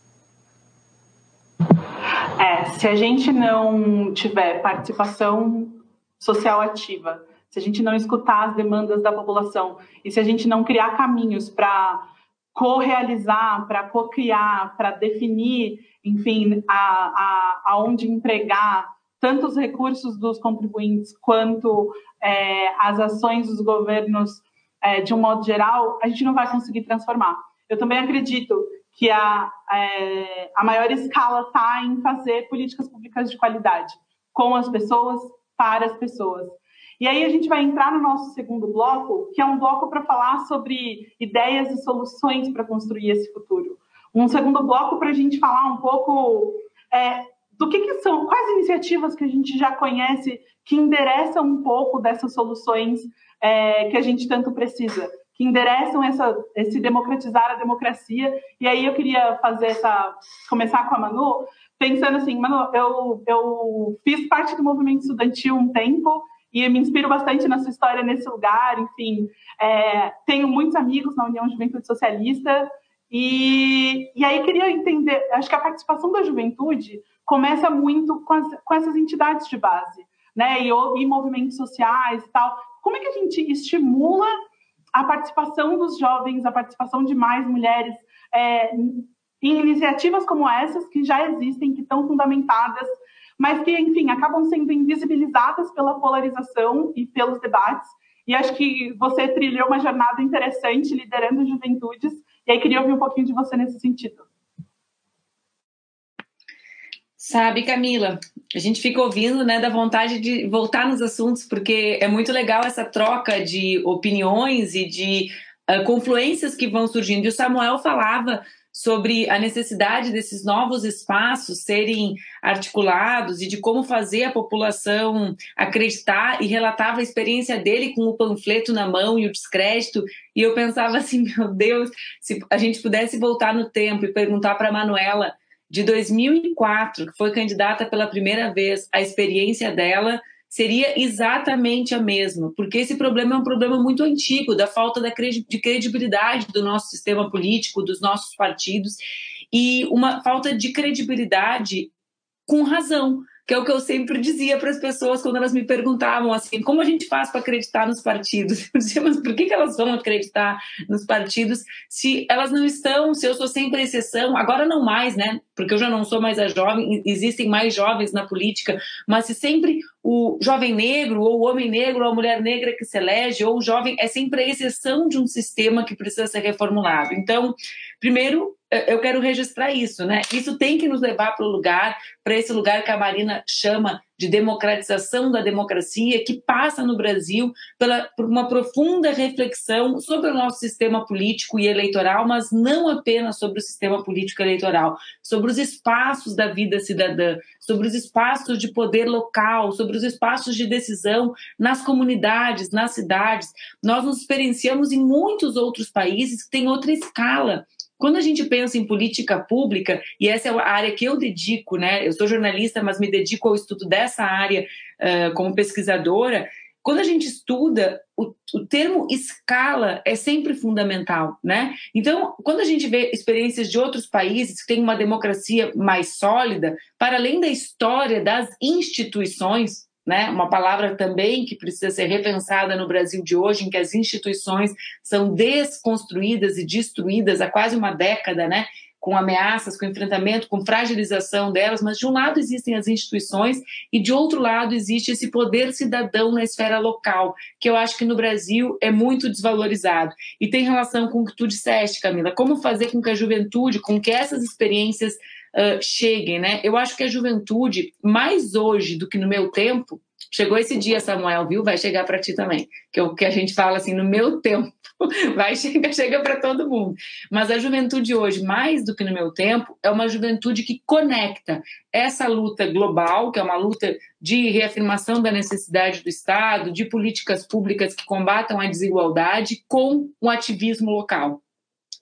[SPEAKER 2] É, se a gente não tiver participação social ativa, se a gente não escutar as demandas da população e se a gente não criar caminhos para co-realizar, para co-criar, para definir, enfim, a, a, aonde empregar tanto os recursos dos contribuintes quanto é, as ações dos governos é, de um modo geral, a gente não vai conseguir transformar. Eu também acredito que a, é, a maior escala está em fazer políticas públicas de qualidade, com as pessoas, para as pessoas. E aí a gente vai entrar no nosso segundo bloco, que é um bloco para falar sobre ideias e soluções para construir esse futuro. Um segundo bloco para a gente falar um pouco é, do que, que, são, quais iniciativas que a gente já conhece que endereçam um pouco dessas soluções é, que a gente tanto precisa, que endereçam essa, esse democratizar a democracia. E aí eu queria fazer essa, começar com a Manu, pensando assim, Manu, eu, eu fiz parte do movimento estudantil um tempo e me inspiro bastante na sua história nesse lugar, enfim, é, tenho muitos amigos na União Juventude Socialista, e, e aí queria entender, acho que a participação da juventude começa muito com, as, com essas entidades de base, né? E, e movimentos sociais e tal. Como é que a gente estimula a participação dos jovens, a participação de mais mulheres é, em iniciativas como essas que já existem, que estão fundamentadas, mas que, enfim, acabam sendo invisibilizadas pela polarização e pelos debates. E acho que você trilhou uma jornada interessante liderando juventudes, e aí queria ouvir um pouquinho de você nesse sentido.
[SPEAKER 3] Sabe, Camila, a gente fica ouvindo, né, da vontade de voltar nos assuntos, porque é muito legal essa troca de opiniões e de uh, confluências que vão surgindo. E o Samuel falava sobre a necessidade desses novos espaços serem articulados e de como fazer a população acreditar e relatava a experiência dele com o panfleto na mão e o descrédito. E eu pensava assim, <laughs> meu Deus, se a gente pudesse voltar no tempo e perguntar para Manuela de 2004, que foi candidata pela primeira vez, a experiência dela seria exatamente a mesma, porque esse problema é um problema muito antigo, da falta de credibilidade do nosso sistema político, dos nossos partidos, e uma falta de credibilidade com razão que é o que eu sempre dizia para as pessoas quando elas me perguntavam assim, como a gente faz para acreditar nos partidos? <laughs> Eu dizia, mas por que, que elas vão acreditar nos partidos se elas não estão, se eu sou sempre exceção, agora não mais, né? Porque eu já não sou mais a jovem, existem mais jovens na política, mas se sempre o jovem negro, ou o homem negro, ou a mulher negra que se elege, ou o jovem, é sempre a exceção de um sistema que precisa ser reformulado. Então, primeiro, eu quero registrar isso, né? Isso tem que nos levar para o lugar, para esse lugar que a Marina chama de democratização da democracia, que passa no Brasil pela, por uma profunda reflexão sobre o nosso sistema político e eleitoral, mas não apenas sobre o sistema político eleitoral, sobre os espaços da vida cidadã, sobre os espaços de poder local, sobre os espaços de decisão nas comunidades, nas cidades. Nós nos experienciamos em muitos outros países que têm outra escala quando a gente pensa em política pública, e essa é a área que eu dedico, né? Eu sou jornalista, mas me dedico ao estudo dessa área uh, como pesquisadora. Quando a gente estuda, o, o, termo escala é sempre fundamental, né? Então, quando a gente vê experiências de outros países que têm uma democracia mais sólida, para além da história das instituições, né? Uma palavra também que precisa ser repensada no Brasil de hoje, em que as instituições são desconstruídas e destruídas há quase uma década, né? com ameaças, com enfrentamento, com fragilização delas, mas de um lado existem as instituições e de outro lado existe esse poder cidadão na esfera local, que eu acho que no Brasil é muito desvalorizado. E tem relação com o que tu disseste, Camila, como fazer com que a juventude, com que essas experiências uh, cheguem, né? Eu acho que a juventude, mais hoje do que no meu tempo, Chegou esse dia, Samuel, viu? Vai chegar para ti também. Que é o que a gente fala assim, no meu tempo, <laughs> vai chegar, chega para todo mundo. Mas a juventude hoje, mais do que no meu tempo, é uma juventude que conecta essa luta global, que é uma luta de reafirmação da necessidade do Estado, de políticas públicas que combatam a desigualdade, com o ativismo local.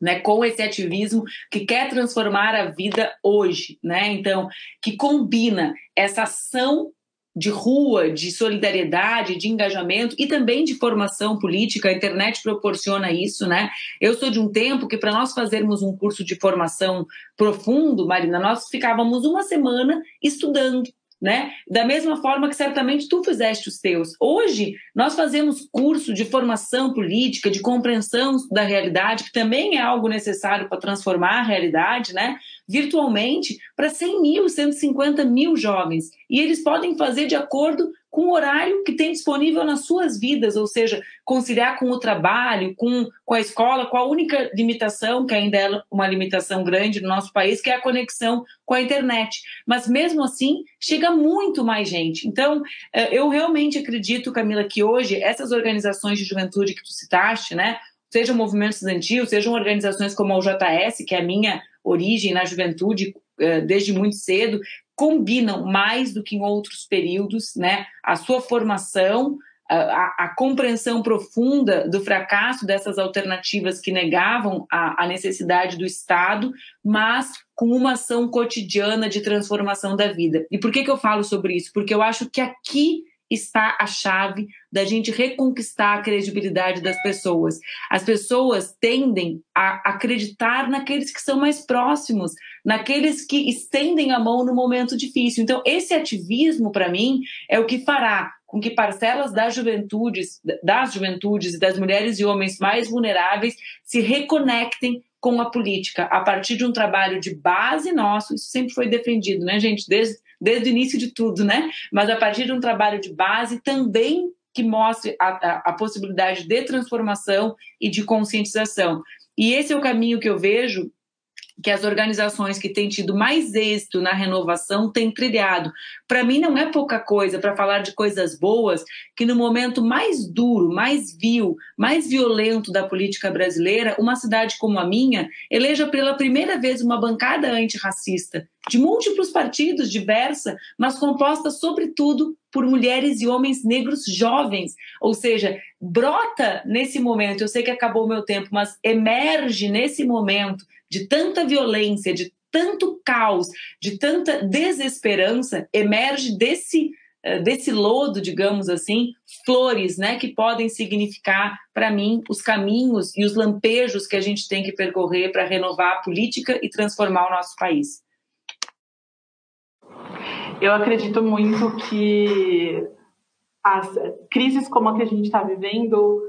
[SPEAKER 3] Né, com esse ativismo que quer transformar a vida hoje, né? Então, que combina essa ação de rua, de solidariedade, de engajamento e também de formação política. A internet proporciona isso, né? Eu sou de um tempo que para nós fazermos um curso de formação profundo, Marina, nós ficávamos uma semana estudando né? Da mesma forma que certamente tu fizeste os teus. Hoje, nós fazemos curso de formação política, de compreensão da realidade, que também é algo necessário para transformar a realidade, né? Virtualmente, para 100 mil, 150 mil jovens. E eles podem fazer de acordo com o horário que tem disponível nas suas vidas, ou seja, conciliar com o trabalho, com, com a escola, com a única limitação, que ainda é uma limitação grande no nosso país, que é a conexão com a internet. Mas mesmo assim, chega muito mais gente. Então, eh, eu realmente acredito, Camila, que hoje essas organizações de juventude que tu citaste, né, sejam movimentos estudantil, sejam organizações como a UJS, que é a minha origem na juventude eh, desde muito cedo, combinam mais do que em outros períodos, né, a sua formação, a, a, compreensão profunda do fracasso dessas alternativas que negavam a, a, necessidade do Estado, mas com uma ação cotidiana de transformação da vida. E por que, que eu falo sobre isso? Porque eu acho que aqui está a chave da gente reconquistar a credibilidade das pessoas. As pessoas tendem a acreditar naqueles que são mais próximos, naqueles que estendem a mão no momento difícil. Então, esse ativismo, para mim, é o que fará com que parcelas das juventudes, das juventudes e das mulheres e homens mais vulneráveis se reconectem com a política a partir de um trabalho de base nosso. Isso sempre foi defendido, né, gente? Desde desde o início de tudo, né? Mas a partir de um trabalho de base também que mostre a, a, a possibilidade de transformação e de conscientização. E esse é o caminho que eu vejo que as organizações que têm tido mais êxito na renovação têm trilhado. Para mim, não é pouca coisa para falar de coisas boas que, no momento mais duro, mais vil, mais violento da política brasileira, uma cidade como a minha eleja pela primeira vez uma bancada antirracista, de múltiplos partidos, diversa, mas composta, sobretudo, por mulheres e homens negros jovens. Ou seja, brota nesse momento, eu sei que acabou o meu tempo, mas emerge nesse momento de tanta violência, de tanto caos, de tanta desesperança, emerge desse eh, desse lodo, digamos assim, flores, né, que podem significar para mim os caminhos e os lampejos que a gente tem que percorrer para renovar a política e transformar o nosso país.
[SPEAKER 2] Eu acredito muito que as crises como a que a gente está vivendo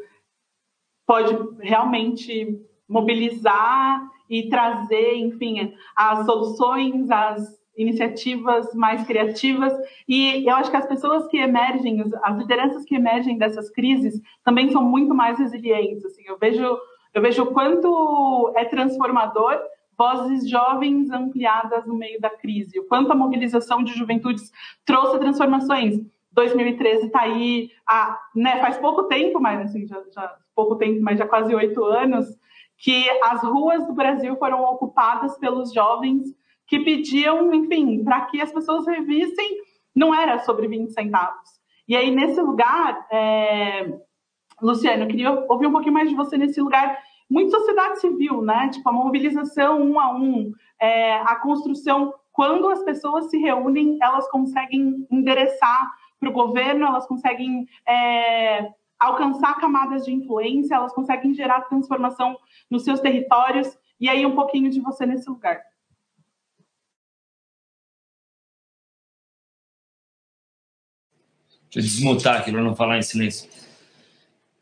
[SPEAKER 2] pode realmente mobilizar e trazer, enfim, as soluções, as iniciativas mais criativas e eu acho que as pessoas que emergem, as lideranças que emergem dessas crises também são muito mais resilientes. Assim, eu vejo eu vejo o quanto é transformador vozes jovens ampliadas no meio da crise, o quanto a mobilização de juventudes trouxe transformações. 2013 está aí, ah, né, faz pouco tempo, mas assim, já, já pouco tempo, mas já quase oito anos, que as ruas do Brasil foram ocupadas pelos jovens que pediam, enfim, para que as pessoas revissem, não era sobre 20 centavos. E aí, nesse lugar, é... Luciano, eu queria ouvir um pouquinho mais de você nesse lugar, muito sociedade civil, né? Tipo, a mobilização um a um, é... a construção. Quando as pessoas se reúnem, elas conseguem endereçar para o governo, elas conseguem é alcançar camadas de influência, elas conseguem gerar transformação nos seus territórios. E aí, um pouquinho de você nesse lugar.
[SPEAKER 5] Deixa eu desmutar aqui para não falar em silêncio.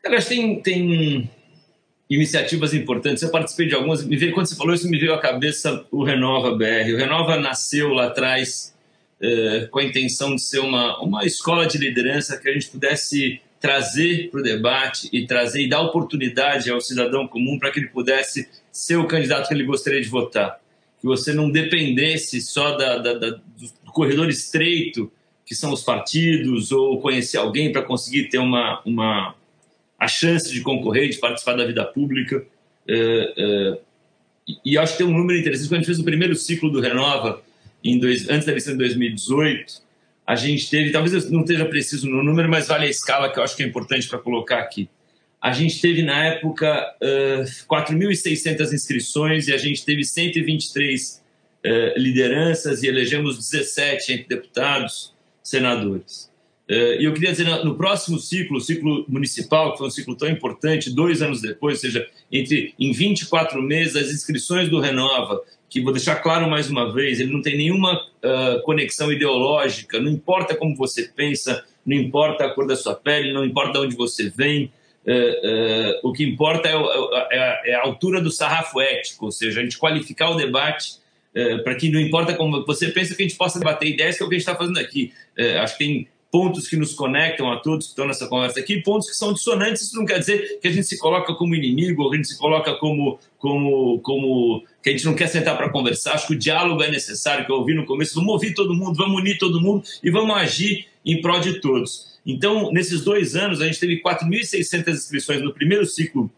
[SPEAKER 5] Aliás, tem, tem iniciativas importantes. Eu participei de algumas. Me veio, quando você falou isso, me veio à cabeça o Renova BR. O Renova nasceu lá atrás eh, com a intenção de ser uma, uma escola de liderança que a gente pudesse trazer para o debate e trazer e dar oportunidade ao cidadão comum para que ele pudesse ser o candidato que ele gostaria de votar. Que você não dependesse só da, da, da do corredor estreito que são os partidos ou conhecer alguém para conseguir ter uma, uma a chance de concorrer, de participar da vida pública. É, é, e acho que tem um número interessante. Quando a gente fez o primeiro ciclo do Renova, em dois, antes da eleição de 2018, a gente teve, talvez não esteja preciso no número, mas vale a escala que eu acho que é importante para colocar aqui. A gente teve, na época, uh, 4.600 inscrições e a gente teve 123 uh, lideranças e elegemos 17 entre deputados, senadores. Uh, e eu queria dizer, no próximo ciclo, o ciclo municipal, que foi um ciclo tão importante, dois anos depois, ou seja, entre, em 24 meses, as inscrições do Renova que vou deixar claro mais uma vez, ele não tem nenhuma uh, conexão ideológica, não importa como você pensa, não importa a cor da sua pele, não importa de onde você vem, uh, uh, o que importa é, é, é, a altura do sarrafo ético, ou seja, a gente qualificar o debate para que não importa como você pensa, que a gente possa debater ideias, que é o que a gente está fazendo aqui. acho que tem pontos que nos conectam a todos que estão nessa conversa aqui, pontos que são dissonantes. Isso não quer dizer que a gente se coloca como inimigo, ou que a gente se coloca como, como, como que a gente não quer sentar para conversar. Acho que o diálogo é necessário, que eu ouvi no começo. Vamos ouvir todo mundo, vamos unir todo mundo e vamos agir em prol de todos. Então, nesses dois anos, a gente teve 4.600 inscrições no primeiro ciclo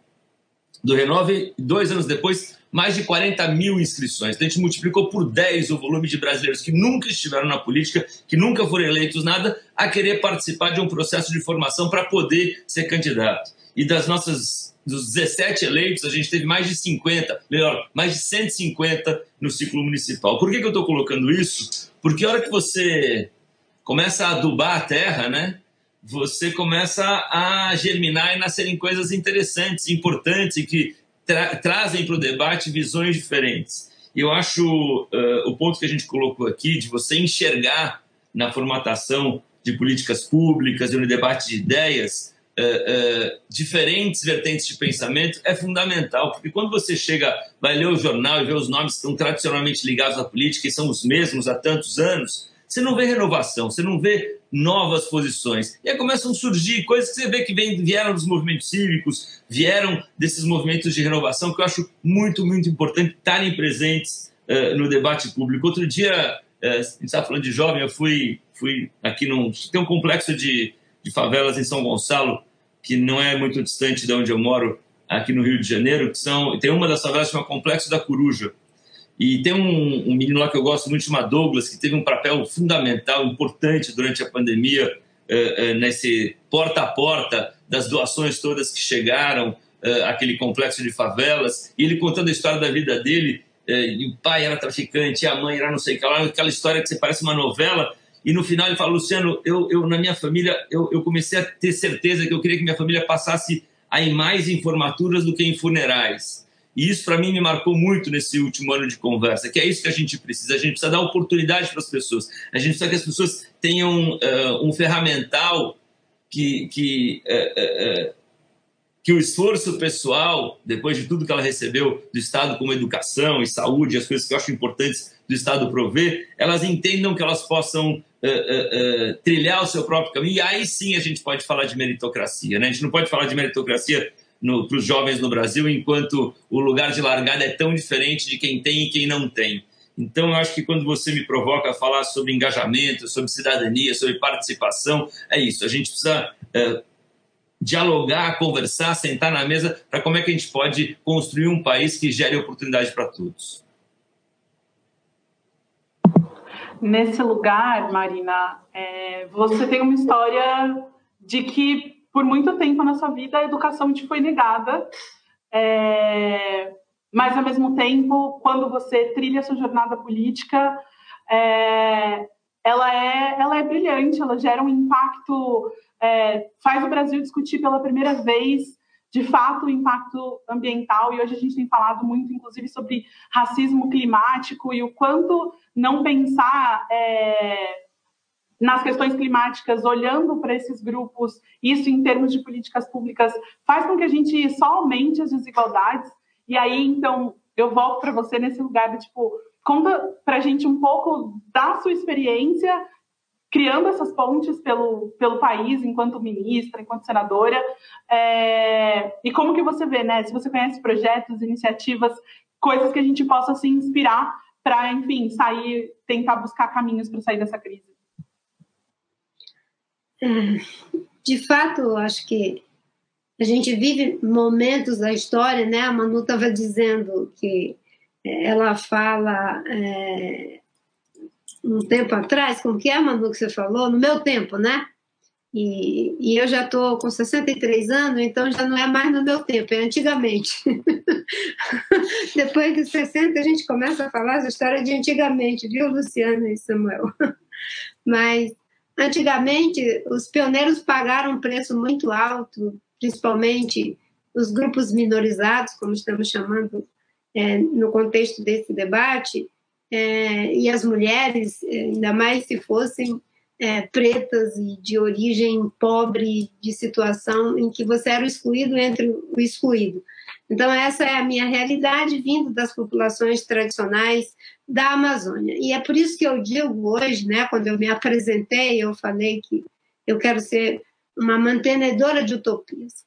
[SPEAKER 5] do Renove, dois anos depois, mais de 40 mil inscrições. Então, a gente multiplicou por 10 o volume de brasileiros que nunca estiveram na política, que nunca foram eleitos nada, a querer participar de um processo de formação para poder ser candidato. E das nossas dos 17 eleitos, a gente teve mais de 50, melhor, mais de 150 no ciclo municipal. Por que, que eu estou colocando isso? Porque a hora que você começa a adubar a terra, né? Você começa a germinar e nascerem coisas interessantes, importantes e que tra trazem para o debate visões diferentes. E eu acho uh, o ponto que a gente colocou aqui, de você enxergar na formatação de políticas públicas e no debate de ideias uh, uh, diferentes vertentes de pensamento, é fundamental, porque quando você chega, vai ler o jornal e vê os nomes que estão tradicionalmente ligados à política e são os mesmos há tantos anos, você não vê renovação, você não vê novas posições. E aí começam a surgir coisas que você vê que vem, vieram dos movimentos cívicos, vieram desses movimentos de renovação, que eu acho muito, muito importante estarem presentes uh, no debate público. Outro dia, uh, a gente estava falando de jovem, eu fui, fui aqui num. Tem um complexo de, de favelas em São Gonçalo, que não é muito distante de onde eu moro, aqui no Rio de Janeiro, que são. Tem uma das favelas que chama Complexo da Coruja e tem um, um, menino lá que eu gosto muito, chamado Douglas, que teve um papel fundamental, importante durante a pandemia, uh, uh, nesse porta a porta das doações todas que chegaram uh, àquele complexo de favelas. E ele contando a história da vida dele, e o pai era traficante, a mãe era não sei o que lá, aquela história que parece uma novela. E no final ele fala, Luciano, eu, eu na minha família, eu, eu comecei a ter certeza que eu queria que minha família passasse a ir mais em formaturas do que em funerais. E isso, para mim, me marcou muito nesse último ano de conversa, que é isso que a gente precisa. A gente precisa dar oportunidade para as pessoas. A gente precisa que as pessoas tenham uh, um ferramental que, que, uh, uh, que o esforço pessoal, depois de tudo que ela recebeu do Estado, como educação e saúde, as coisas que eu acho importantes do Estado prover, elas entendam que elas possam trilhar o seu próprio caminho. E aí sim a gente pode falar de meritocracia. Né? A gente não pode falar de meritocracia para os jovens no Brasil, enquanto o lugar de largada é tão diferente de quem tem e quem não tem. Então, eu acho que quando você me provoca a falar sobre engajamento, sobre cidadania, sobre participação, é isso. A gente precisa é, dialogar, conversar, sentar na mesa para como é que a gente pode construir um país que gere oportunidade para todos.
[SPEAKER 2] Nesse lugar, Marina, é, você tem uma história de que por muito tempo na sua vida a educação te foi negada. É, mas, ao mesmo tempo, quando você trilha sua jornada política, é, ela, é, ela é brilhante, ela gera um impacto, é, faz o Brasil discutir pela primeira vez, de fato, o impacto ambiental. E hoje a gente tem falado muito, inclusive, sobre racismo climático e o quanto não pensar é, nas questões climáticas, olhando para esses grupos, isso em termos de políticas públicas, faz com que a gente só aumente as desigualdades. E aí, então, eu volto para você nesse lugar de tipo, conta para a gente um pouco da sua experiência criando essas pontes pelo, pelo país, enquanto ministra, enquanto senadora, é, e como que você vê, né? Se você conhece projetos, iniciativas, coisas que a gente possa se inspirar para, enfim, sair, tentar buscar caminhos para sair dessa crise.
[SPEAKER 4] De fato, acho que a gente vive momentos da história, né? A Manu estava dizendo que é, ela fala é, um tempo atrás, como que é, Manu, que você falou? No meu tempo, né? E, e eu já estou com 63 anos, então já não é mais no meu tempo, é antigamente. <laughs> Depois dos 60, a gente começa a falar essa história de antigamente, viu, Luciana e Samuel? <laughs> Mas Antigamente, os pioneiros pagaram um preço muito alto, principalmente os grupos minorizados, como estamos chamando é, no contexto desse debate, é, e as mulheres, ainda mais se fossem é, pretas e de origem pobre, de situação em que você era o excluído entre o excluído. Então, essa é a minha realidade vindo das populações tradicionais da Amazônia. E é por isso que eu digo hoje, né, quando eu me apresentei, eu falei que eu quero ser uma mantenedora de utopias,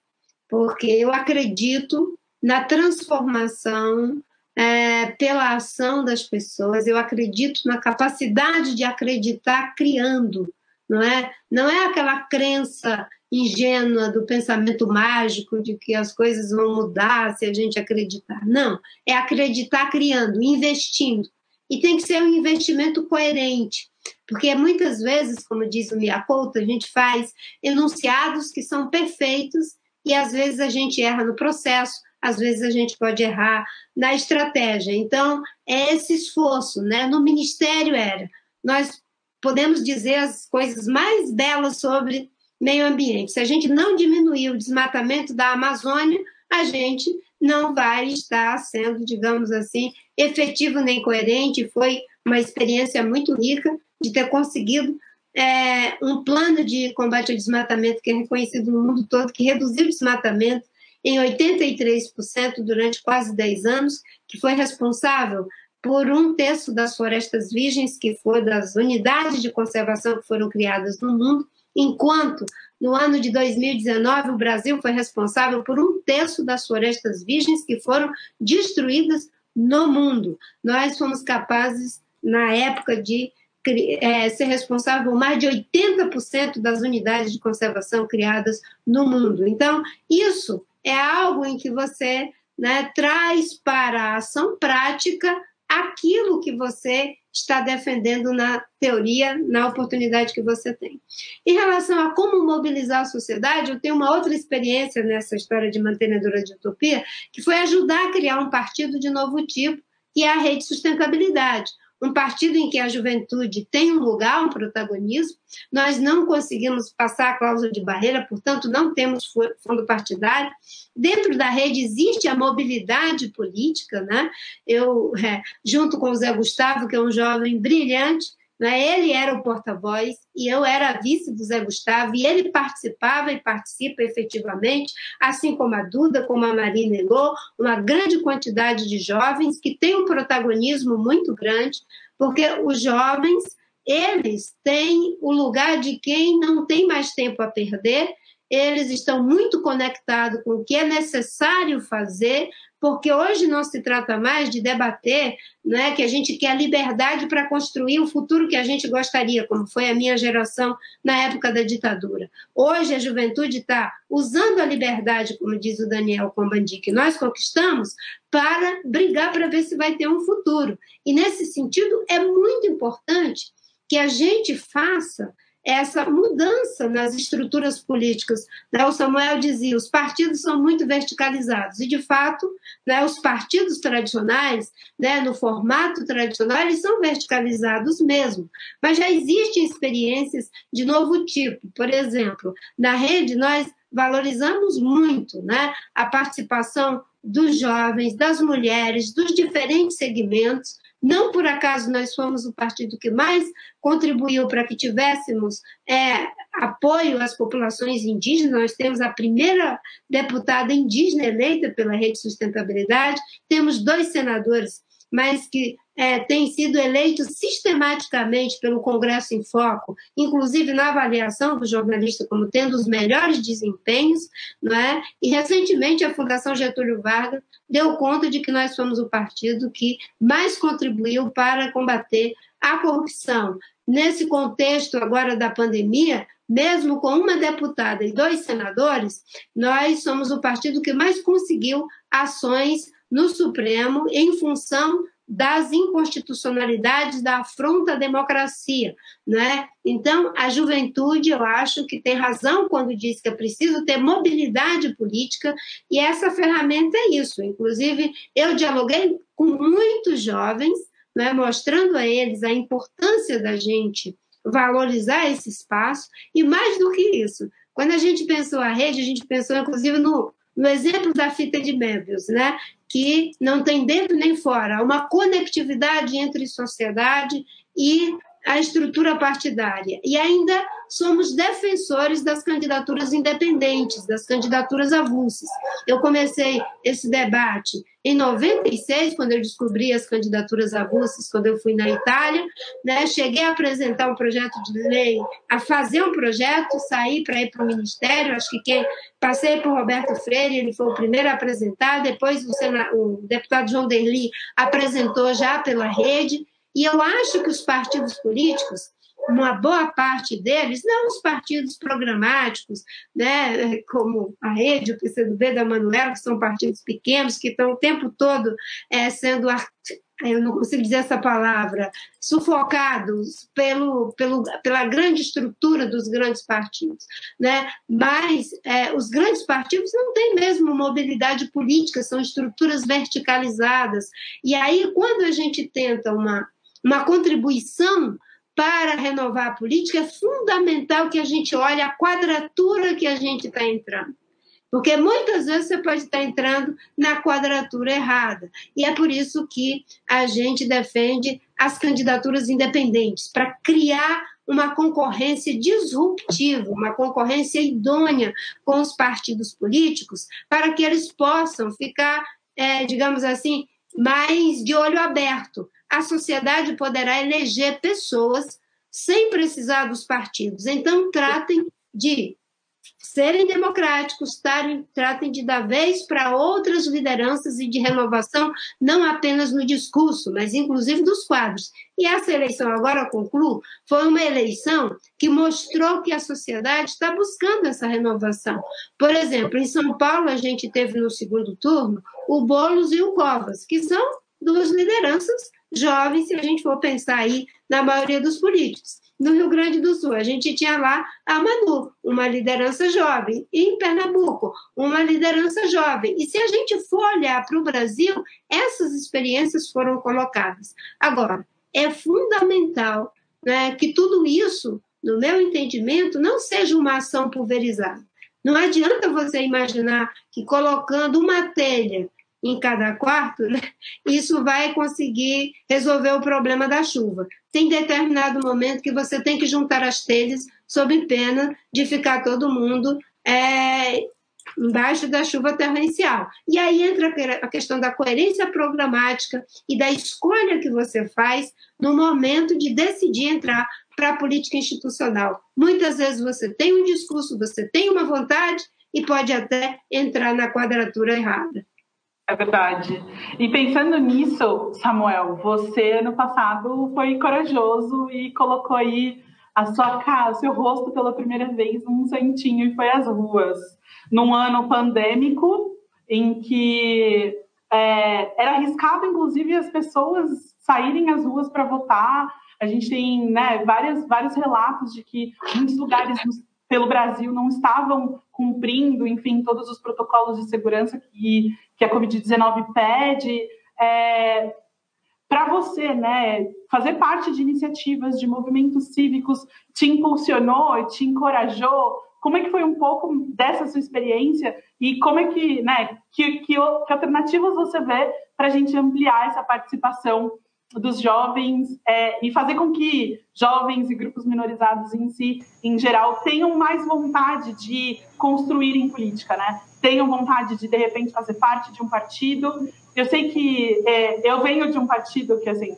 [SPEAKER 4] porque eu acredito na transformação é, pela ação das pessoas, eu acredito na capacidade de acreditar criando, não é? Não é aquela crença ingênua do pensamento mágico de que as coisas vão mudar se a gente acreditar. Não, é acreditar criando, investindo. E tem que ser um investimento coerente, porque muitas vezes, como diz o Miyakoto, a gente faz enunciados que são perfeitos e às vezes a gente erra no processo, às vezes a gente pode errar na estratégia. Então, é esse esforço, né? No ministério era. Nós podemos dizer as coisas mais belas sobre meio ambiente. Se a gente não diminuir o desmatamento da Amazônia, a gente não vai estar sendo, digamos assim, efetivo nem coerente. Foi uma experiência muito rica de ter conseguido é, um plano de combate ao desmatamento que é reconhecido no mundo todo, que reduziu o desmatamento em 83% durante quase 10 anos, que foi responsável por um terço das florestas virgens, que foi das unidades de conservação que foram criadas no mundo, enquanto no ano de 2019 o Brasil foi responsável por um terço das florestas virgens que foram destruídas no mundo. Nós fomos capazes, na época, de é, ser responsável por mais de 80% das unidades de conservação criadas no mundo. Então, isso é algo em que você né, traz para a ação prática aquilo que você está defendendo na teoria, na oportunidade que você tem. Em relação a como mobilizar a sociedade, eu tenho uma outra experiência nessa história de mantenedora de utopia, que foi ajudar a criar um partido de novo tipo, que é a Rede Sustentabilidade um partido em que a juventude tem um lugar, um protagonismo. Nós não conseguimos passar a cláusula de barreira, portanto, não temos fundo partidário. Dentro da rede existe a mobilidade política, né? Eu, é, <laughs> junto com o Zé Gustavo, que é um jovem brilhante, né? Ele era o porta-voz e eu era a vice do Zé Gustavo, e ele participava e participa efetivamente, assim como a Duda, como a Marina Elô, uma grande quantidade de jovens que têm um protagonismo muito grande, porque os jovens, eles têm o lugar de quem não tem mais tempo a perder, eles estão muito conectados com o que é necessário fazer porque hoje não se trata mais de debater né, que a gente quer liberdade para construir o futuro que a gente gostaria, como foi a minha geração na época da ditadura. Hoje a juventude está usando a liberdade, como diz o Daniel Combandi, que nós conquistamos, para brigar para ver se vai ter um futuro. E nesse sentido, é muito importante que a gente faça essa mudança nas estruturas políticas. Né? O Samuel dizia, os partidos são muito verticalizados, e de fato, né, os partidos tradicionais, né, no formato tradicional, eles são verticalizados mesmo, mas já existem experiências de novo tipo. Por exemplo, na rede, nós valorizamos muito né, a participação dos jovens, das mulheres, dos diferentes segmentos, Não por acaso nós fomos o partido que mais contribuiu para que tivéssemos é, apoio às populações indígenas. Nós temos a primeira deputada indígena eleita pela Rede Sustentabilidade, temos dois senadores mas que é, têm sido eleitos sistematicamente pelo Congresso em Foco, inclusive na avaliação do jornalista como tendo os melhores desempenhos, não é? E recentemente a Fundação Getúlio Vargas deu conta de que nós fomos o partido que mais contribuiu para combater a corrupção. Nesse contexto agora da pandemia, mesmo com uma deputada e dois senadores, nós somos o partido que mais conseguiu ações no Supremo em função das inconstitucionalidades da afronta à democracia, né? Então, a juventude, eu acho que tem razão quando diz que é preciso ter mobilidade política e essa ferramenta é isso. Inclusive, eu dialoguei com muitos jovens, né, mostrando a eles a importância da gente valorizar esse espaço e mais do que isso, quando a gente pensou a rede, a gente pensou inclusive no no exemplo da fita de Möbius, né, que não tem dentro nem fora, uma conectividade entre sociedade e a estrutura partidária. E ainda somos defensores das candidaturas independentes, das candidaturas avulsas. Eu comecei esse debate em 96, quando eu descobri as candidaturas avulsas, quando eu fui na Itália, né? cheguei a apresentar um projeto de lei, a fazer um projeto, sair para ir para o Ministério, acho que quem passei por Roberto Freire, ele foi o primeiro a apresentar, depois o, o deputado João Derli apresentou já pela rede, e eu acho que os partidos políticos, uma boa parte deles, não os partidos programáticos, né, como a Rede, o PCdoB da Manuela, que são partidos pequenos, que estão o tempo todo é, sendo eu não consigo dizer essa palavra, sufocados pelo, pelo, pela grande estrutura dos grandes partidos. Né? Mas é, os grandes partidos não têm mesmo mobilidade política, são estruturas verticalizadas. E aí, quando a gente tenta uma uma contribuição para renovar a política, é fundamental que a gente olhe a quadratura que a gente está entrando. Porque muitas vezes você pode estar entrando na quadratura errada. E é por isso que a gente defende as candidaturas independentes para criar uma concorrência disruptiva, uma concorrência idônea com os partidos políticos, para que eles possam ficar, é, digamos assim, mais de olho aberto a sociedade poderá eleger pessoas sem precisar dos partidos. Então, tratem de serem democráticos, tratem de dar vez para outras lideranças e de renovação, não apenas no discurso, mas inclusive dos quadros. E essa eleição, agora concluo, foi uma eleição que mostrou que a sociedade está buscando essa renovação. Por exemplo, em São Paulo, a gente teve no segundo turno o Boulos e o Covas, que são duas lideranças jovens, se a gente for pensar aí na maioria dos políticos. No Rio Grande do Sul, a gente tinha lá a Manu, uma liderança jovem, e em Pernambuco, uma liderança jovem. E se a gente for olhar para o Brasil, essas experiências foram colocadas. Agora, é fundamental né, que tudo isso, no meu entendimento, não seja uma ação pulverizada. Não adianta você imaginar que colocando uma telha em cada quarto, né? isso vai conseguir resolver o problema da chuva. Tem determinado momento que você tem que juntar as telhas sob pena de ficar todo mundo é, embaixo da chuva torrencial. E aí entra a questão da coerência programática e da escolha que você faz no momento de decidir entrar para a política institucional. Muitas vezes você tem um discurso, você tem uma vontade e pode até entrar na quadratura errada.
[SPEAKER 2] É verdade. E pensando nisso, Samuel, você no passado foi corajoso e colocou aí a sua cara, seu rosto pela primeira vez num santinho e foi às ruas. Num ano pandêmico, em que é, era arriscado, inclusive, as pessoas saírem às ruas para votar. A gente tem né, várias, vários relatos de que muitos lugares pelo Brasil não estavam cumprindo, enfim, todos os protocolos de segurança que, que a Covid-19 pede. É, para você, né, fazer parte de iniciativas, de movimentos cívicos, te impulsionou, te encorajou? Como é que foi um pouco dessa sua experiência e como é que, né, que, que, que alternativas você vê para a gente ampliar essa participação dos jovens é, e fazer com que jovens e grupos minorizados em si, em geral, tenham mais vontade de construir em política, né? Tenham vontade de, de repente, fazer parte de um partido. Eu sei que é, eu venho de um partido que, assim,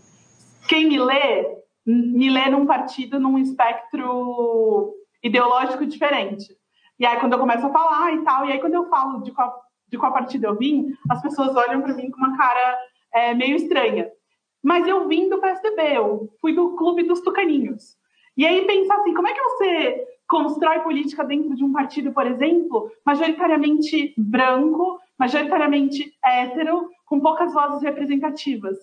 [SPEAKER 2] quem me lê, me lê num partido num espectro ideológico diferente. E aí, quando eu começo a falar e tal, e aí, quando eu falo de qual, de qual partido eu vim, as pessoas olham para mim com uma cara é, meio estranha. Mas eu vim do PSDB, eu fui do clube dos tucaninhos. E aí pensar assim, como é que você constrói política dentro de um partido, por exemplo, majoritariamente branco, majoritariamente hétero, com poucas vozes representativas?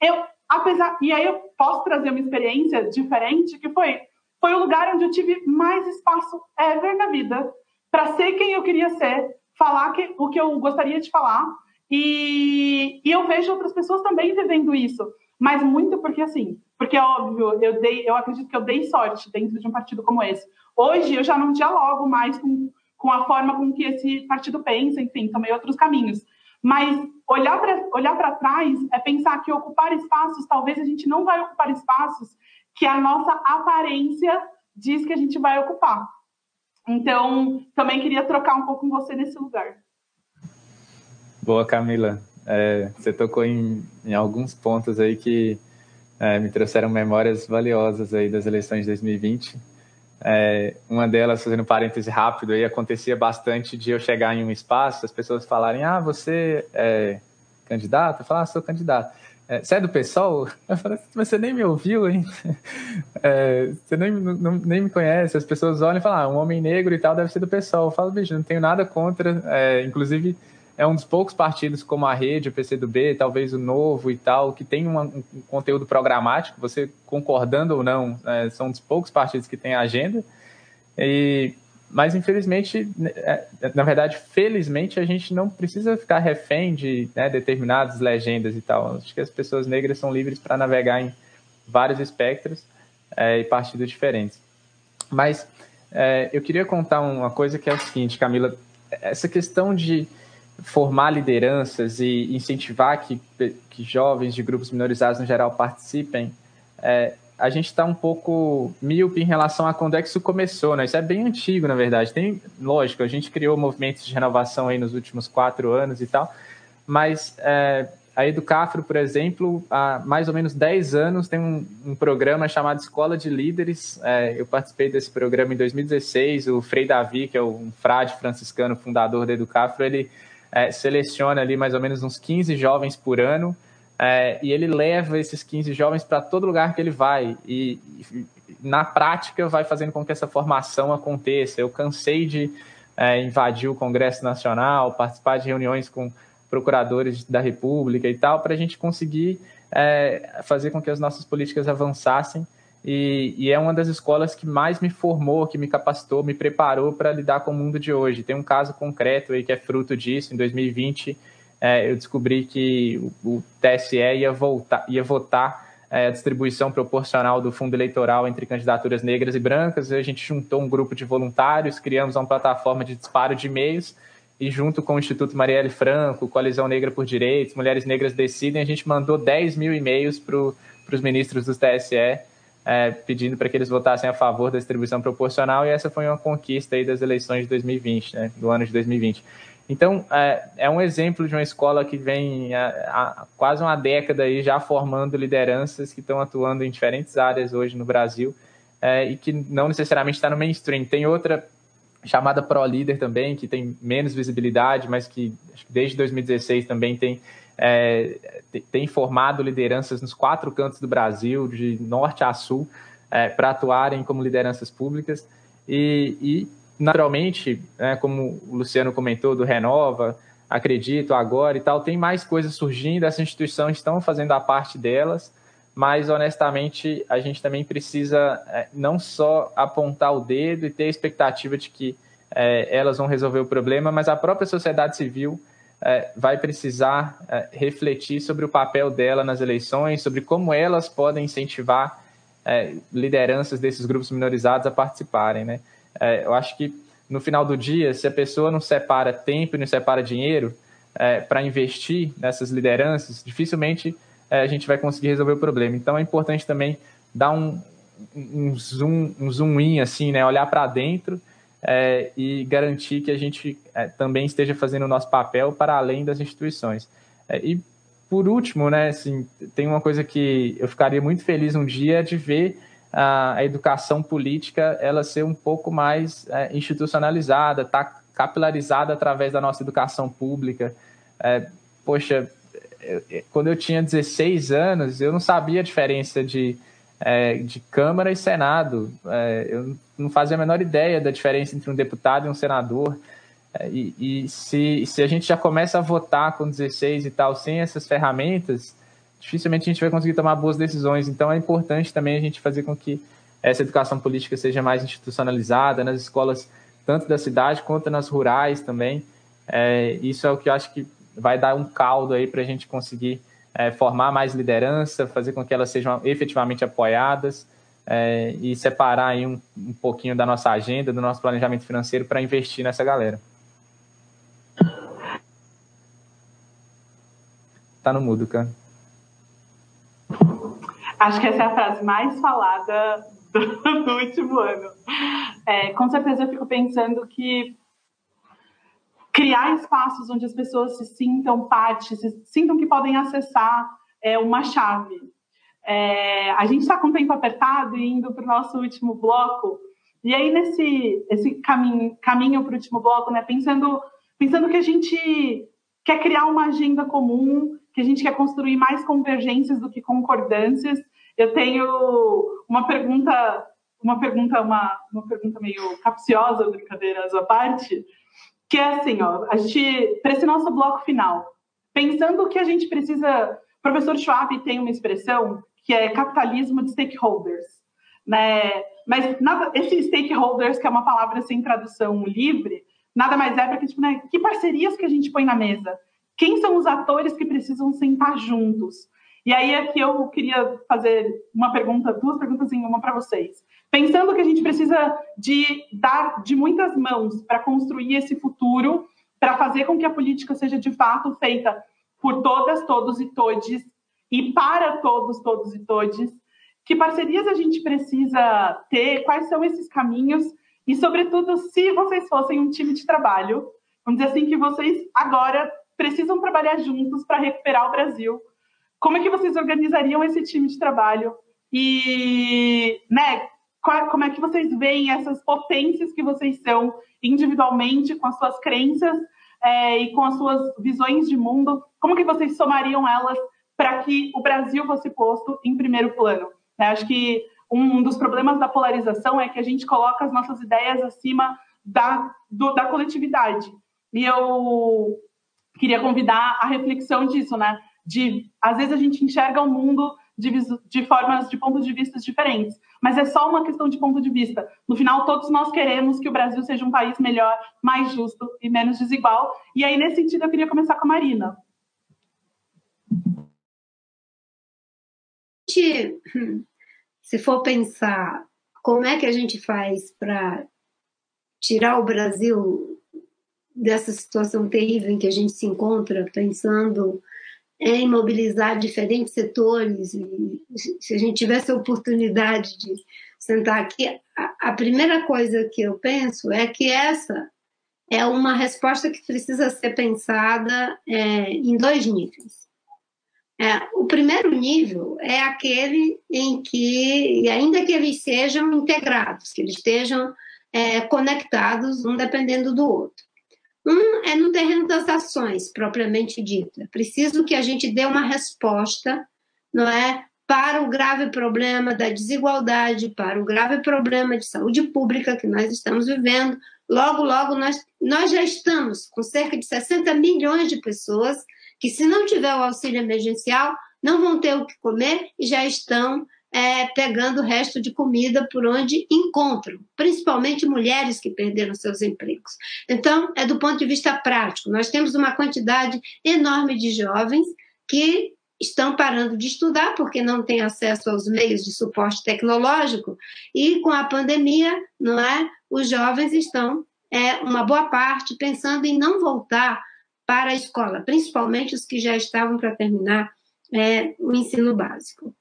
[SPEAKER 2] Eu, apesar, e aí eu posso trazer uma experiência diferente, que foi foi o lugar onde eu tive mais espaço ever na vida para ser quem eu queria ser, falar que, o que eu gostaria de falar. E, e eu vejo outras pessoas também vivendo isso mas muito porque assim, porque é óbvio, eu dei, eu acredito que eu dei sorte dentro de um partido como esse. Hoje eu já não dialogo mais com, com a forma com que esse partido pensa, enfim, tomei outros caminhos. Mas olhar para olhar para trás é pensar que ocupar espaços, talvez a gente não vai ocupar espaços que a nossa aparência diz que a gente vai ocupar. Então, também queria trocar um pouco com você nesse lugar.
[SPEAKER 6] Boa, Camila. É, você tocou em, em, alguns pontos aí que é, me trouxeram memórias valiosas aí das eleições de 2020. É, uma delas, fazendo um parêntese rápido, aí acontecia bastante de eu chegar em um espaço, as pessoas falarem, ah, você é candidato? Eu falava, ah, sou candidato. É, você é do PSOL? Eu falei, mas você nem me ouviu, hein? <laughs> É, você nem, não, nem me conhece. As pessoas olham e falam, ah, um homem negro e tal deve ser do PSOL. Eu falo, bicho, não tenho nada contra. É, inclusive, é um dos poucos partidos como a Rede, o PCdoB, talvez o Novo e tal, que tem um conteúdo programático, você concordando ou não, é, são um dos poucos partidos que tem agenda. E, mas, infelizmente, né, é, na verdade, felizmente, a gente não precisa ficar refém de né, determinadas legendas e tal. Acho que as pessoas negras são livres para navegar em vários espectros é, e partidos diferentes. Mas é, eu queria contar uma coisa que é o seguinte, Camila, essa questão de formar lideranças e incentivar que, que jovens de grupos minorizados no geral participem, é, a gente está um pouco míope em relação a quando é que isso começou, né? Isso é bem antigo, na verdade. Tem, lógico, a gente criou movimentos de renovação aí nos últimos quatro anos e tal, mas é, a Educafro, por exemplo, há mais ou menos 10 anos tem um, um programa chamado Escola de Líderes. É, eu participei desse programa em 2016. O Frei Davi, que é um frade franciscano fundador da Educafro, ele é, seleciona ali mais ou menos uns 15 jovens por ano é, e ele leva esses 15 jovens para todo lugar que ele vai e, e, na prática vai fazendo com que essa formação aconteça. Eu cansei de é, invadir o Congresso Nacional, participar de reuniões com procuradores da República e tal, para a gente conseguir é, fazer com que as nossas políticas avançassem e, e, é uma das escolas que mais me formou, que me capacitou, me preparou para lidar com o mundo de hoje. Tem um caso concreto aí que é fruto disso. Em 2020, é, eu descobri que o, o TSE ia, voltar, ia votar é, a distribuição proporcional do fundo eleitoral entre candidaturas negras e brancas. A gente juntou um grupo de voluntários, criamos uma plataforma de disparo de e-mails e junto com o Instituto Marielle Franco, Coalizão Negra por Direitos, Mulheres Negras Decidem, a gente mandou 10 mil e-mails para os ministros do TSE é, pedindo para que eles votassem a favor da distribuição proporcional, e essa foi uma conquista aí das eleições de 2020, né, do ano de 2020. Então, é, é um exemplo de uma escola que vem há, quase uma década aí já formando lideranças que estão atuando em diferentes áreas hoje no Brasil é, e que não necessariamente está no mainstream. Tem outra chamada Pro Líder também, que tem menos visibilidade, mas que desde 2016 também tem é, tem formado lideranças nos quatro cantos do Brasil, de norte a sul, é, para atuarem como lideranças públicas. E, e naturalmente, né, como o Luciano comentou, do Renova, acredito agora e tal, tem mais coisas surgindo, essas instituições estão fazendo a parte delas, mas honestamente a gente também precisa é, não só apontar o dedo e ter a expectativa de que é, elas vão resolver o problema, mas a própria sociedade civil é, vai precisar é, refletir sobre o papel dela nas eleições, sobre como elas podem incentivar é, lideranças desses grupos minorizados a participarem. Né? É, eu acho que no final do dia, se a pessoa não separa tempo e não separa dinheiro é, para investir nessas lideranças, dificilmente é, a gente vai conseguir resolver o problema. Então é importante também dar um, um zoom, um zoom in, assim, né? Olhar para dentro é, e garantir que a gente é, também esteja fazendo o nosso papel para além das instituições. É, e por último, né, assim, tem uma coisa que eu ficaria muito feliz um dia de ver a, a educação política ela ser um pouco mais é, institucionalizada, tá capilarizada através da nossa educação pública. É, poxa, eu, quando eu tinha 16 anos, eu não sabia a diferença de, é, de Câmara e Senado. É, eu não fazia a menor ideia da diferença entre um deputado e um senador. É, e, e se, se a gente já começa a votar com 16 e tal, sem essas ferramentas, dificilmente a gente vai conseguir tomar boas decisões. Então é importante também a gente fazer com que essa educação política seja mais institucionalizada nas escolas, tanto da cidade quanto nas rurais também. É, isso é o que eu acho que vai dar um caldo aí para a gente conseguir é, formar mais liderança, fazer com que elas sejam efetivamente apoiadas é, e separar aí um, um pouquinho da nossa agenda, do nosso planejamento financeiro para investir nessa galera. Tá no mudo, cara.
[SPEAKER 2] Acho que essa é a frase mais falada do, <laughs> do último ano. É, com certeza eu fico pensando que criar espaços onde as pessoas se sintam parte, se sintam que podem acessar é uma chave. É, a gente está com o tempo apertado e indo para o nosso último bloco. E aí, nesse esse caminho, caminho para o último bloco, né, pensando, pensando que a gente quer criar uma agenda comum, que a gente quer construir mais convergências do que concordâncias. Eu tenho uma pergunta, uma pergunta, uma, uma pergunta meio capciosa, brincadeiras à parte, que é assim, ó, a gente, para esse nosso bloco final, pensando que a gente precisa, o professor Schwab tem uma expressão que é capitalismo de stakeholders, né? Mas nada, esse stakeholders, que é uma palavra sem tradução livre, nada mais é para que, tipo, né, que parcerias que a gente põe na mesa? Quem são os atores que precisam sentar juntos? E aí aqui eu queria fazer uma pergunta, duas perguntas em uma para vocês. Pensando que a gente precisa de dar de muitas mãos para construir esse futuro, para fazer com que a política seja de fato feita por todas, todos e todes e para todos, todos e todes, que parcerias a gente precisa ter, quais são esses caminhos e, sobretudo, se vocês fossem um time de trabalho, vamos dizer assim, que vocês agora precisam trabalhar juntos para recuperar o Brasil. Como é que vocês organizariam esse time de trabalho? E, né, qual, como é que vocês veem essas potências que vocês são individualmente, com as suas crenças é, e com as suas visões de mundo? Como que vocês somariam elas para que o Brasil fosse posto em primeiro plano? Né? Acho que um dos problemas da polarização é que a gente coloca as nossas ideias acima da, do, da coletividade. E eu queria convidar a reflexão disso, né? De às vezes a gente enxerga o mundo de, de formas, de pontos de vista diferentes, mas é só uma questão de ponto de vista. No final, todos nós queremos que o Brasil seja um país melhor, mais justo e menos desigual. E aí, nesse sentido, eu queria começar com a Marina.
[SPEAKER 4] Se for pensar como é que a gente faz para tirar o Brasil dessa situação terrível em que a gente se encontra, pensando em mobilizar diferentes setores. E se a gente tivesse a oportunidade de sentar aqui, a, a primeira coisa que eu penso é que essa é uma resposta que precisa ser pensada é, em dois níveis. É, o primeiro nível é aquele em que, ainda que eles sejam integrados, que eles estejam é, conectados, um dependendo do outro. Um é no terreno das ações, propriamente dita. Preciso que a gente dê uma resposta, não é? Para o grave problema da desigualdade, para o grave problema de saúde pública que nós estamos vivendo. Logo, logo, nós, nós já estamos com cerca de 60 milhões de pessoas que, se não tiver o auxílio emergencial, não vão ter o que comer e já estão é, pegando o resto de comida por onde encontram, principalmente mulheres que perderam seus empregos. Então, é do ponto de vista prático. Nós temos uma quantidade enorme de jovens que estão parando de estudar porque não têm acesso aos meios de suporte tecnológico e com a pandemia, não é? Os jovens estão é uma boa parte pensando em não voltar para a escola, principalmente os que já estavam para terminar é, o ensino básico.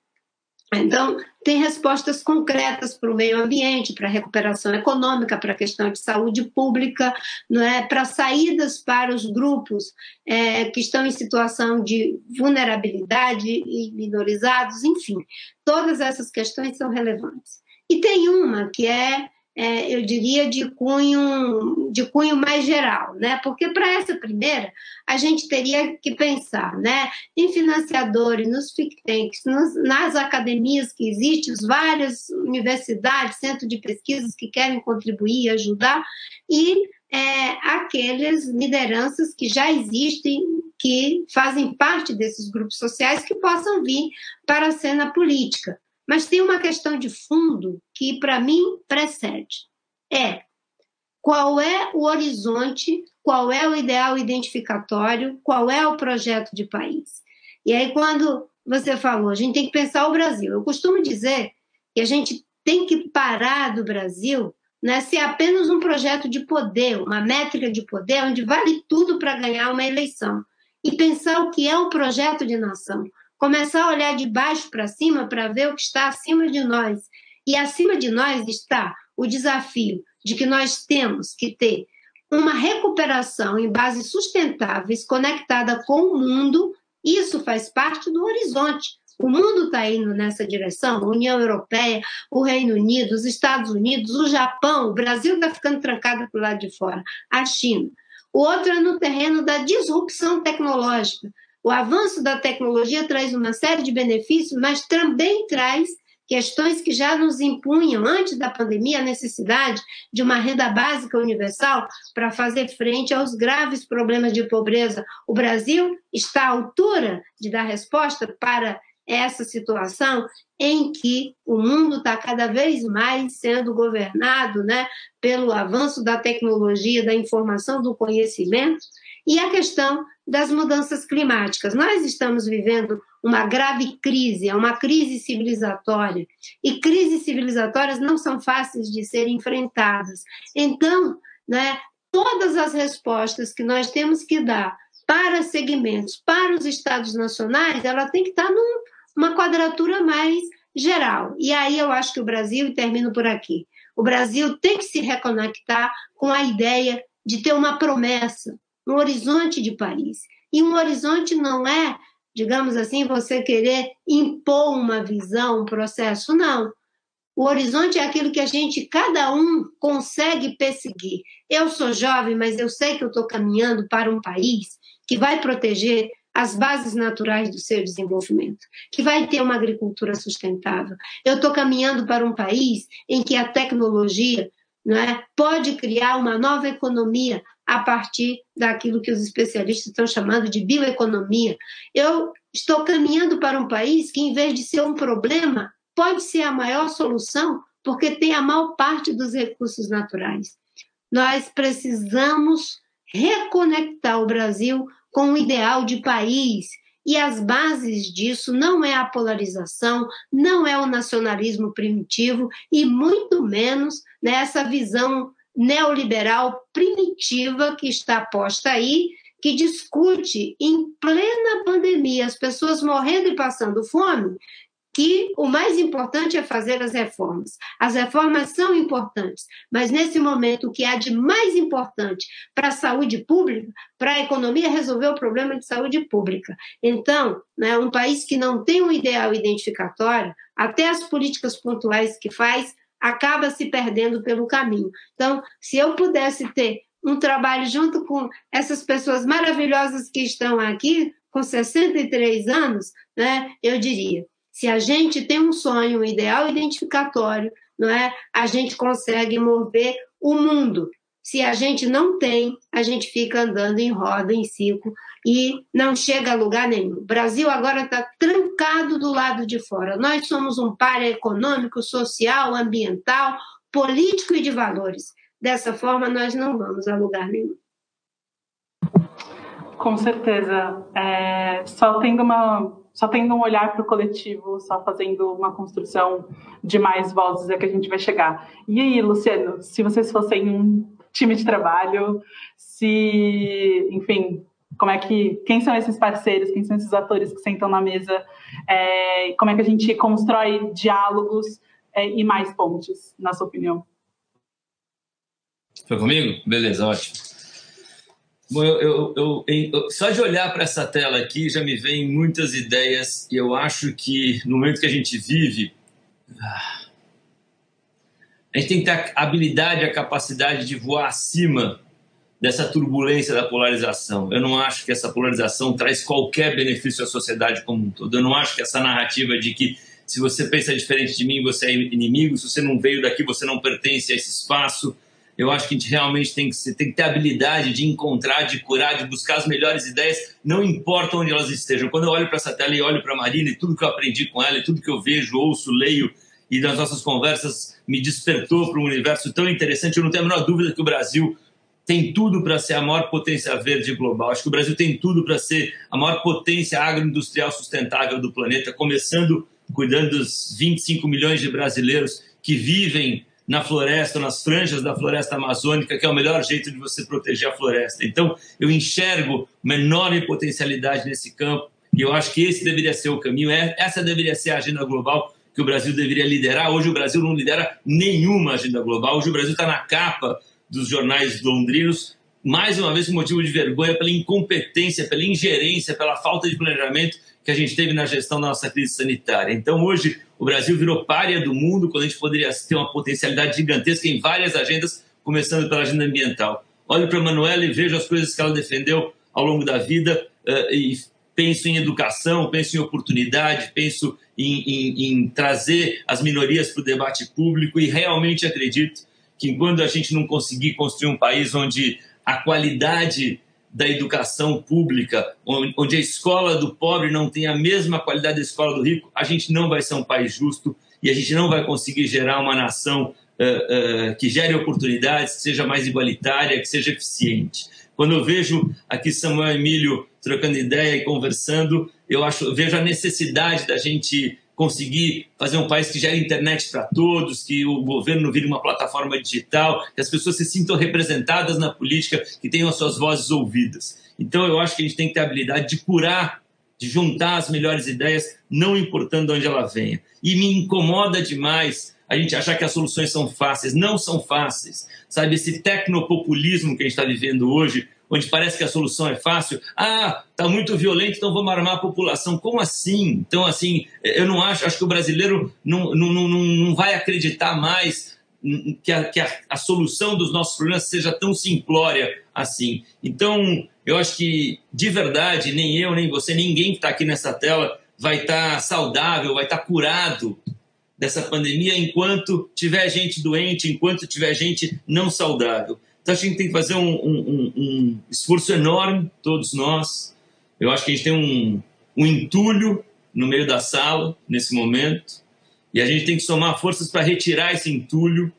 [SPEAKER 4] Então, tem respostas concretas para o meio ambiente, para a recuperação econômica, para a questão de saúde pública, não é? para saídas para os grupos é, que estão em situação de vulnerabilidade e minorizados, enfim, todas essas questões são relevantes. E tem uma que é é, eu diria, de cunho, de cunho mais geral, né? Porque para essa primeira, a gente teria que pensar né, em financiadores, nos think tanks, nos, nas academias que existem, várias universidades, centros de pesquisas que querem contribuir e ajudar, e é, aquelas lideranças que já existem, que fazem parte desses grupos sociais, que possam vir para a cena política. Mas tem uma questão de fundo que, para mim, precede. É qual é o horizonte, qual é o ideal identificatório, qual é o projeto de país. E aí, quando você falou, a gente tem que pensar o Brasil. Eu costumo dizer que a gente tem que parar do Brasil né, ser apenas um projeto de poder, uma métrica de poder, onde vale tudo para ganhar uma eleição. E pensar o que é um projeto de nação começar a olhar de baixo para cima para ver o que está acima de nós. E acima de nós está o desafio de que nós temos que ter uma recuperação em bases sustentáveis, conectada com o mundo. Isso faz parte do horizonte. O mundo está indo nessa direção, a União Europeia, o Reino Unido, os Estados Unidos, o Japão, o Brasil está ficando trancado para o lado de fora, a China. O outro é no terreno da disrupção tecnológica. O avanço da tecnologia traz uma série de benefícios, mas também traz questões que já nos impunham antes da pandemia a necessidade de uma renda básica universal para fazer frente aos graves problemas de pobreza. O Brasil está à altura de dar resposta para essa situação em que o mundo está cada vez mais sendo governado né, pelo avanço da tecnologia, da informação, do conhecimento, e a questão das mudanças climáticas. Nós estamos vivendo uma grave crise, é uma crise civilizatória, e crises civilizatórias não são fáceis de serem enfrentadas. Então, né, todas as respostas que nós temos que dar para segmentos, para os estados nacionais, ela tem que estar numa quadratura mais geral. E aí eu acho que o Brasil, e termino por aqui, o Brasil tem que se reconectar com a ideia de ter uma promessa, um horizonte de Paris. E um horizonte não é, digamos assim, você querer impor uma visão, um processo, não. O horizonte é aquilo que a gente, cada um, consegue perseguir. Eu sou jovem, mas eu sei que eu estou caminhando para um país que vai proteger as bases naturais do seu desenvolvimento, que vai ter uma agricultura sustentável. Eu estou caminhando para um país em que a tecnologia não é, pode criar uma nova economia a partir daquilo que os especialistas estão chamando de bioeconomia. Eu estou caminhando para um país que, em vez de ser um problema, pode ser a maior solução, porque tem a maior parte dos recursos naturais. Nós precisamos reconectar o Brasil com o ideal de país. E as bases disso não é a polarização, não é o nacionalismo primitivo e muito menos nessa visão neoliberal primitiva que está posta aí, que discute em plena pandemia, as pessoas morrendo e passando fome, que o mais importante é fazer as reformas. As reformas são importantes, mas nesse momento o que há de mais importante para a saúde pública, para a economia, é resolver o problema de saúde pública. Então, né, um país que não tem um ideal identificatório, até as políticas pontuais que faz, acaba se perdendo pelo caminho. Então, se eu pudesse ter um trabalho junto com essas pessoas maravilhosas que estão aqui, com 63 anos, né, eu diria: se a gente tem um sonho, um ideal identificatório, não é, a gente consegue mover o mundo. Se a gente não tem, a gente fica andando em roda, em ciclo, e não chega a lugar nenhum. O Brasil agora está trancado do lado de fora. Nós somos um par econômico, social, ambiental, político e de valores. Dessa forma, nós não vamos a lugar nenhum.
[SPEAKER 2] Com certeza. É, só tendo uma só tendo um olhar para o coletivo, só fazendo uma construção de mais vozes é que a gente vai chegar. E aí, Luciano, se vocês fossem um time de trabalho, se, enfim, Como é que, quem são esses parceiros, quem são esses atores que sentam na mesa, é, como é que a gente constrói diálogos é, e mais pontes, na sua opinião?
[SPEAKER 5] Foi comigo? Beleza, ótimo. Bom, eu, eu, eu, só de olhar para essa tela aqui já me vem muitas ideias e eu acho que no momento que a gente vive, ah, a gente tem que ter a habilidade, a capacidade de voar acima dessa turbulência da polarização. Eu não acho que essa polarização traz qualquer benefício à sociedade como um todo. Eu não acho que essa narrativa de que se você pensa diferente de mim, você é inimigo, se você não veio daqui, você não pertence a esse espaço. Eu acho que a gente realmente tem que, tem que ter habilidade de encontrar, de curar, de buscar as melhores ideias, não importa onde elas estejam. Quando eu olho para essa tela e olho para a Marina e tudo que eu aprendi com ela, e tudo que eu vejo, ouço, leio, e nas nossas conversas me despertou para um universo tão interessante, eu não tenho a menor dúvida que o Brasil tem tudo para ser a maior potência verde global. Acho que o Brasil tem tudo para ser a maior potência agroindustrial sustentável do planeta, começando cuidando dos 25 milhões de brasileiros que vivem na floresta, nas franjas da floresta amazônica, que é o melhor jeito de você proteger a floresta. Então, eu enxergo uma enorme potencialidade nesse campo e eu acho que esse deveria ser o caminho, é, essa deveria ser a agenda global que o Brasil deveria liderar. Hoje o Brasil não lidera nenhuma agenda global. Hoje o Brasil está na capa dos jornais londrinos, mais uma vez com motivo de vergonha pela incompetência, pela ingerência, pela falta de planejamento que a gente teve na gestão da nossa crise sanitária. Então hoje o Brasil virou párea do mundo quando a gente poderia ter uma potencialidade gigantesca em várias agendas, começando pela agenda ambiental. Olho para a Manuela e vejo as coisas que ela defendeu ao longo da vida uh, e penso em educação, penso em oportunidade, penso em, em, em trazer as minorias para o debate público e realmente acredito que quando a gente não conseguir construir um país onde a qualidade da educação pública, onde a escola do pobre não tem a mesma qualidade da escola do rico, a gente não vai ser um país justo e a gente não vai conseguir gerar uma nação uh, uh, que gere oportunidades, que seja mais igualitária, que seja eficiente. Quando eu vejo aqui Samuel Emílio trocando ideia e conversando, eu acho, vejo a necessidade da gente conseguir fazer um país que gere internet para todos, que o governo vire uma plataforma digital, que as pessoas se sintam representadas na política, que tenham as suas vozes ouvidas. Então, eu acho que a gente tem que ter a habilidade de curar, de juntar as melhores ideias, não importando de onde ela venha. E me incomoda demais a gente achar que as soluções são fáceis. Não são fáceis. Sabe, esse tecnopopulismo que a gente está vivendo hoje, onde parece que a solução é fácil. Ah, está muito violento, então vamos armar a população. Como assim? Então, assim, eu não acho, acho que o brasileiro não, não, não, não vai acreditar mais que, a, que a, a solução dos nossos problemas seja tão simplória assim. Então, eu acho que, de verdade, nem eu, nem você, ninguém que está aqui nessa tela vai estar tá saudável, vai estar tá curado dessa pandemia enquanto tiver gente doente, enquanto tiver gente não saudável. Então, a gente tem que fazer um, um, um esforço enorme, todos nós. Eu acho que a gente tem um, um entulho no meio da sala, nesse momento, e a gente tem que somar forças para retirar esse entulho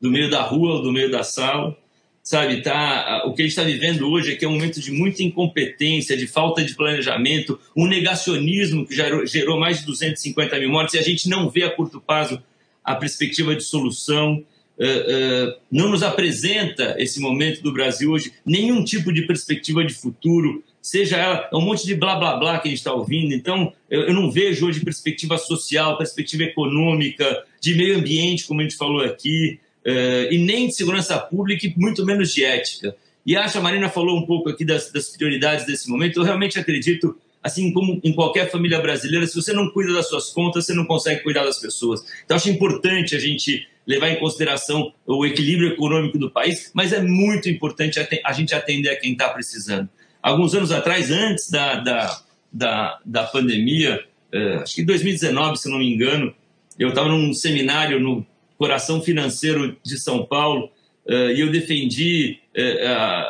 [SPEAKER 5] do meio da rua ou do meio da sala. Sabe, tá, o que a gente está vivendo hoje é que é um momento de muita incompetência, de falta de planejamento, um negacionismo que gerou, gerou mais de 250 mil mortes e a gente não vê a curto prazo a perspectiva de solução. Uh, uh, não nos apresenta esse momento do Brasil hoje nenhum tipo de perspectiva de futuro, seja ela é um monte de blá blá blá que a gente está ouvindo. Então, eu, eu, não vejo hoje perspectiva social, perspectiva econômica, de meio ambiente, como a gente falou aqui, uh, e nem de segurança pública, e muito menos de ética. E acho a Marina falou um pouco aqui das, das prioridades desse momento. Eu realmente acredito assim como em qualquer família brasileira, se você não cuida das suas contas, você não consegue cuidar das pessoas. Então, acho importante a gente levar em consideração o equilíbrio econômico do país, mas é muito importante a gente atender a quem está precisando. Alguns anos atrás, antes da, da, da, da pandemia, eh, acho que em 2019, se não me engano, eu estava num seminário no Coração Financeiro de São Paulo eh, e eu defendi, eh,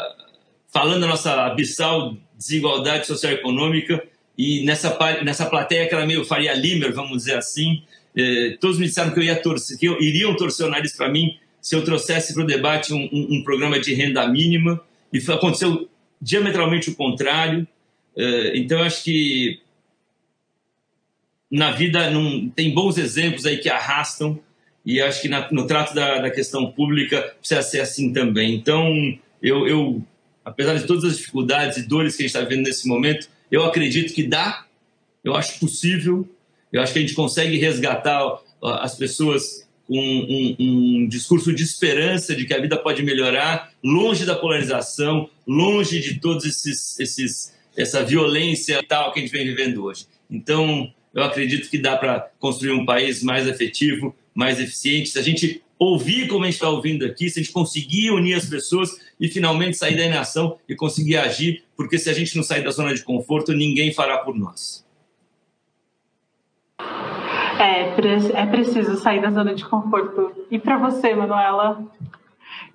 [SPEAKER 5] falando da nossa abissal desigualdade social e econômica, e nessa, nessa plateia que era meio Faria Limer, vamos dizer assim, eh, todos me disseram que eu ia torcer, que eu, iriam torcer o nariz para mim se eu trouxesse para o debate um, um, um, programa de renda mínima, e foi, aconteceu diametralmente o contrário. Eh, então, acho que na vida não, tem bons exemplos aí que arrastam, e acho que na, no trato da, da, questão pública precisa ser assim também. Então, eu, eu apesar de todas as dificuldades e dores que a gente está vivendo nesse momento, eu acredito que dá, eu acho possível, eu acho que a gente consegue resgatar as pessoas com um, um, um, discurso de esperança de que a vida pode melhorar, longe da polarização, longe de todos esses, esses essa violência tal que a gente vem vivendo hoje. Então, eu acredito que dá para construir um país mais efetivo, mais eficiente. Se a gente ouvir como a gente está ouvindo aqui, se a gente conseguir unir as pessoas e finalmente sair da inação e conseguir agir, porque se a gente não sair da zona de conforto, ninguém fará por nós.
[SPEAKER 2] É, é preciso sair da zona de conforto. E para você, Manuela,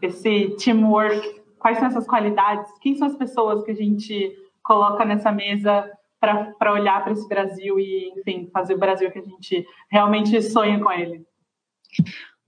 [SPEAKER 2] esse teamwork, quais são essas qualidades? Quem são as pessoas que a gente coloca nessa mesa para olhar para esse Brasil e, enfim, fazer o Brasil que a gente realmente sonha com ele?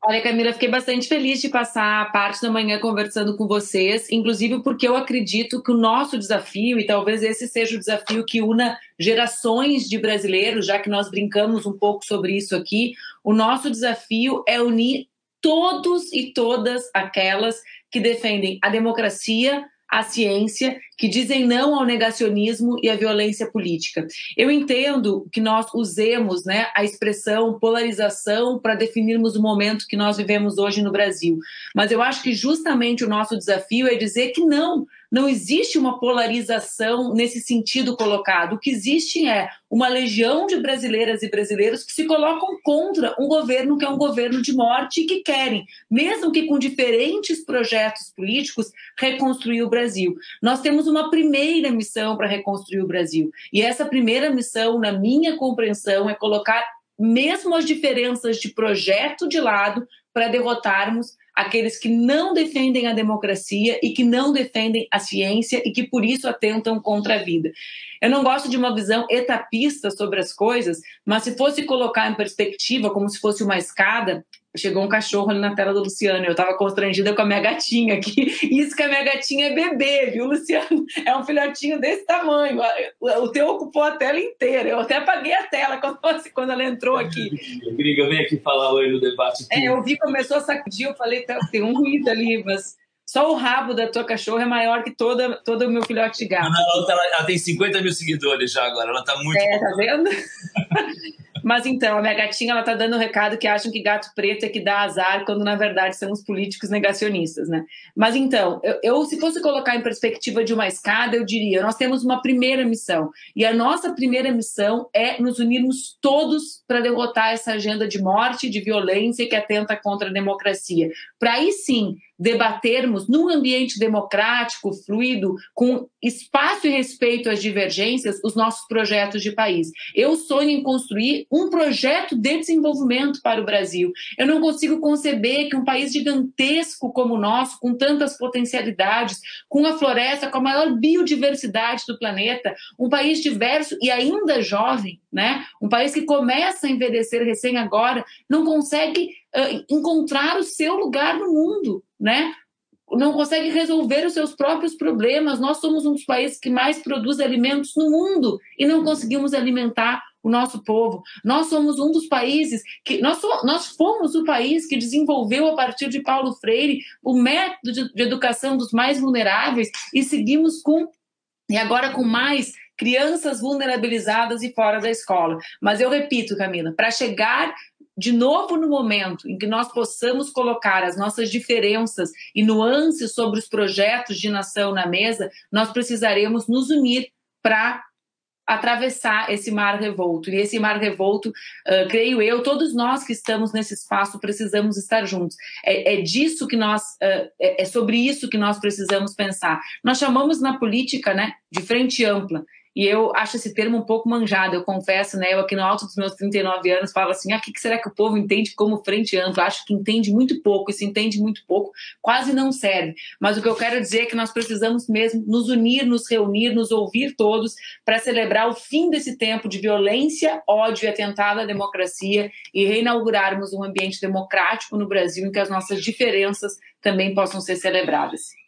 [SPEAKER 3] Olha, Camila, fiquei bastante feliz de passar a parte da manhã conversando com vocês, inclusive porque eu acredito que o nosso desafio, e talvez esse seja o desafio que una gerações de brasileiros, já que nós brincamos um pouco sobre isso aqui, o nosso desafio é unir todos e todas aquelas que defendem a democracia, a ciência, que dizem não ao negacionismo e à violência política. Eu entendo que nós usemos né, a expressão polarização para definirmos o momento que nós vivemos hoje no Brasil, mas eu acho que justamente o nosso desafio é dizer que não, não existe uma polarização nesse sentido colocado. O que existe é uma legião de brasileiras e brasileiros que se colocam contra um governo que é um governo de morte e que querem, mesmo que com diferentes projetos políticos, reconstruir o Brasil. Nós temos uma primeira missão para reconstruir o Brasil. E essa primeira missão, na minha compreensão, é colocar mesmo as diferenças de projeto de lado para derrotarmos aqueles que não defendem a democracia e que não defendem a ciência e que por isso atentam contra a vida. Eu não gosto de uma visão etapista sobre as coisas, mas se fosse colocar em perspectiva como se fosse uma escada, chegou um cachorro ali na tela do Luciano. Eu estava constrangida com a minha gatinha aqui. <laughs> Isso que a minha gatinha é bebê, viu, Luciano? É um filhotinho desse tamanho. O teu ocupou a tela inteira. Eu até apaguei a tela quando, ela entrou aqui. <laughs>
[SPEAKER 5] Gringa, vem aqui falar oi no debate.
[SPEAKER 3] É, eu vi, começou a sacudir. Eu falei, tá, tem um ruído ali, mas só o rabo da tua cachorra é maior que toda, todo o meu filhote de gato.
[SPEAKER 5] Ela, ela, ela, tem 50 mil seguidores já agora. Ela tá muito.
[SPEAKER 3] É, tá vendo? <laughs> Mas então, a minha gatinha ela tá dando um recado que acham que gato preto é que dá azar, quando na verdade são os políticos negacionistas, né? Mas então, eu, eu se fosse colocar em perspectiva de uma escada, eu diria: nós temos uma primeira missão. E a nossa primeira missão é nos unirmos todos para derrotar essa agenda de morte, de violência que atenta contra a democracia. Para aí sim debatermos num ambiente democrático, fluido, com espaço e respeito às divergências, os nossos projetos de país. Eu sonho em construir um projeto de desenvolvimento para o Brasil. Eu não consigo conceber que um país gigantesco como o nosso, com tantas potencialidades, com a floresta, com a maior biodiversidade do planeta, um país diverso e ainda jovem, né? Um país que começa a envelhecer recém agora, não consegue encontrar o seu lugar no mundo, né? Não consegue resolver os seus próprios problemas. Nós somos um dos países que mais produz alimentos no mundo e não conseguimos alimentar o nosso povo. Nós somos um dos países que nós, nós fomos o país que desenvolveu a partir de Paulo Freire o método de, de educação dos mais vulneráveis e seguimos com e agora com mais crianças vulnerabilizadas e fora da escola. Mas eu repito, Camila, para chegar de novo no momento em que nós possamos colocar as nossas diferenças e nuances sobre os projetos de nação na mesa, nós precisaremos nos unir para atravessar esse mar revolto. E esse mar revolto, uh, creio eu, todos nós que estamos nesse espaço precisamos estar juntos. É, é disso que nós, uh, é, é sobre isso que nós precisamos pensar. Nós chamamos na política, né, de frente ampla. E eu acho esse termo um pouco manjado, eu confesso, né? Eu aqui no alto dos meus 39 anos falo assim: ah, o que será que o povo entende como frente ampla? Acho que entende muito pouco, se entende muito pouco, quase não serve. Mas o que eu quero dizer é que nós precisamos mesmo nos unir, nos reunir, nos ouvir todos para celebrar o fim desse tempo de violência, ódio e atentado à democracia e reinaugurarmos um ambiente democrático no Brasil em que as nossas diferenças também possam ser celebradas.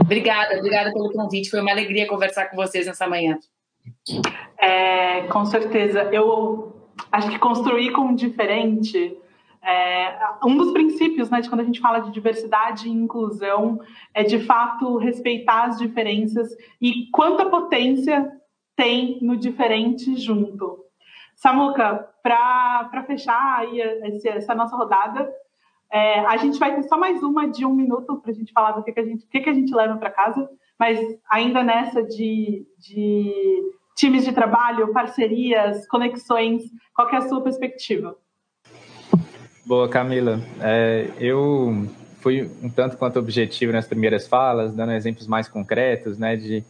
[SPEAKER 3] Obrigada, obrigada pelo convite. Foi uma alegria conversar com vocês nessa manhã.
[SPEAKER 2] É, com certeza. Eu acho que construir com diferente É, um dos princípios né, de quando a gente fala de diversidade e inclusão é, de fato, respeitar as diferenças e quanta potência tem no diferente junto. Samuca, para fechar aí essa, essa nossa rodada, é, a gente vai ter só mais uma de um minuto para a gente falar do que, que, a, gente, que, que a gente leva para casa, mas ainda nessa de, de times de trabalho, parcerias, conexões, qual é a sua perspectiva?
[SPEAKER 6] Boa, Camila. É, eu fui um tanto quanto objetivo nas primeiras falas, dando exemplos mais concretos, né, de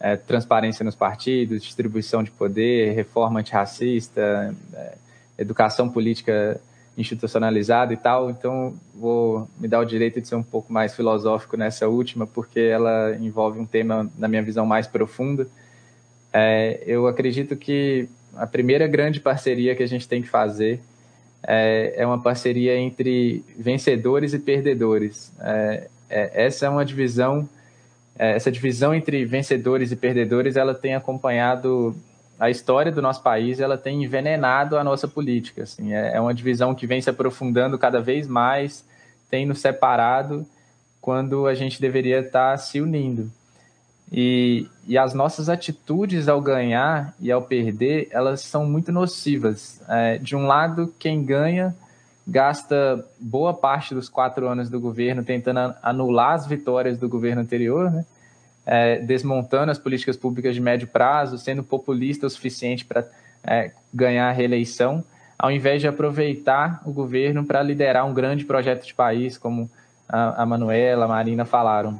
[SPEAKER 6] é, transparência nos partidos, distribuição de poder, reforma antirracista, é, educação política institucionalizada e tal. Então, vou me dar o direito de ser um pouco mais filosófico nessa última, porque ela envolve um tema, na minha visão, mais profunda. É, eu acredito que a primeira grande parceria que a gente tem que fazer é, é uma parceria entre vencedores e perdedores. É, é essa é uma divisão, é, essa divisão entre vencedores e perdedores, ela tem acompanhado a história do nosso país ela tem envenenado a nossa política. Assim, é, é uma divisão que vem se aprofundando cada vez mais, tem nos separado quando a gente deveria estar se unindo. E, e as nossas atitudes ao ganhar e ao perder, elas são muito nocivas. É, de um lado, quem ganha gasta boa parte dos quatro anos do governo tentando anular as vitórias do governo anterior, né? É, desmontando as políticas públicas de médio prazo, sendo populista o suficiente para é, ganhar a reeleição, ao invés de aproveitar o governo para liderar um grande projeto de país, como a, a Manuela, a Marina falaram.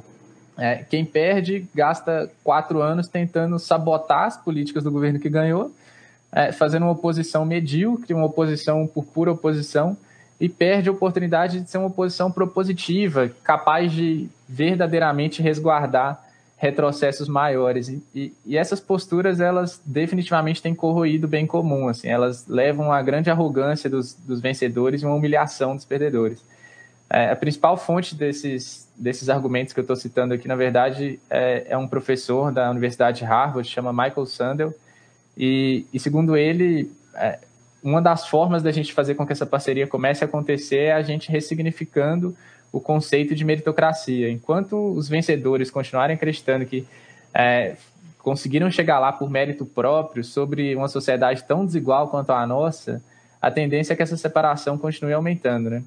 [SPEAKER 6] É, quem perde gasta quatro anos tentando sabotar as políticas do governo que ganhou, é, fazendo uma oposição medíocre, uma oposição por pura oposição, e perde a oportunidade de ser uma oposição propositiva, capaz de verdadeiramente resguardar retrocessos maiores. E, e, essas posturas, elas definitivamente têm corroído o bem comum. Assim, elas levam a grande arrogância dos, dos vencedores e uma humilhação dos perdedores. É, a principal fonte desses, desses argumentos que eu estou citando aqui, na verdade, é, é, um professor da Universidade de Harvard, chama Michael Sandel, e, e segundo ele, é, uma das formas da gente fazer com que essa parceria comece a acontecer é a gente ressignificando o conceito de meritocracia. Enquanto os vencedores continuarem acreditando que é, conseguiram chegar lá por mérito próprio sobre uma sociedade tão desigual quanto a nossa, a tendência é que essa separação continue aumentando, né?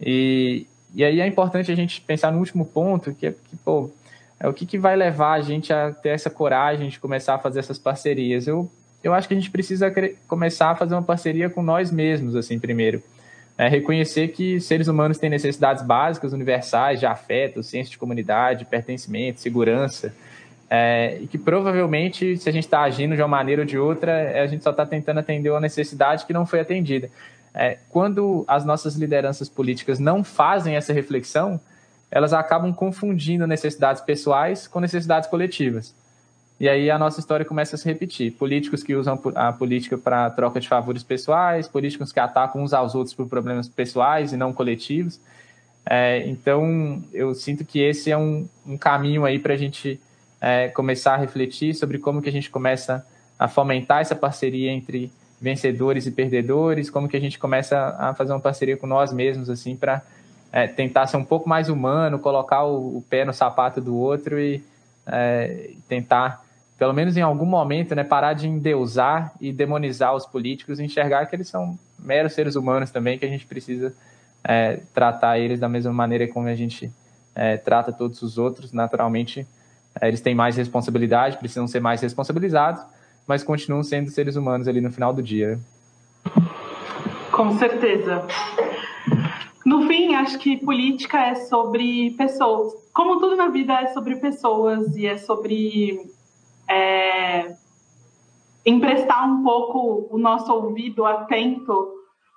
[SPEAKER 6] E, e aí é importante a gente pensar no último ponto, que é que, pô, é o que, que vai levar a gente a ter essa coragem de começar a fazer essas parcerias. Eu, eu acho que a gente precisa começar a fazer uma parceria com nós mesmos, assim, primeiro é reconhecer que seres humanos têm necessidades básicas, universais, de afeto, senso de comunidade, pertencimento, segurança, é, e que provavelmente, se a gente está agindo de uma maneira ou de outra, é, a gente só está tentando atender uma necessidade que não foi atendida. É, quando as nossas lideranças políticas não fazem essa reflexão, elas acabam confundindo necessidades pessoais com necessidades coletivas. E aí a nossa história começa a se repetir. Políticos que usam a política para troca de favores pessoais, políticos que atacam uns aos outros por problemas pessoais e não coletivos. É, então, eu sinto que esse é um, um caminho aí para a gente é, começar a refletir sobre como que a gente começa a fomentar essa parceria entre vencedores e perdedores, como que a gente começa a fazer uma parceria com nós mesmos, assim, para é, tentar ser um pouco mais humano, colocar o, o pé no sapato do outro e é, tentar pelo menos em algum momento, né, parar de endeusar e demonizar os políticos e enxergar que eles são meros seres humanos também, que a gente precisa é, tratar eles da mesma maneira como a gente é, trata todos os outros. Naturalmente, é, eles têm mais responsabilidade, precisam ser mais responsabilizados, mas continuam sendo seres humanos ali no final do dia.
[SPEAKER 2] Com certeza. No fim, acho que política é sobre pessoas. Como tudo na vida é sobre pessoas e é sobre é, emprestar um pouco o nosso ouvido atento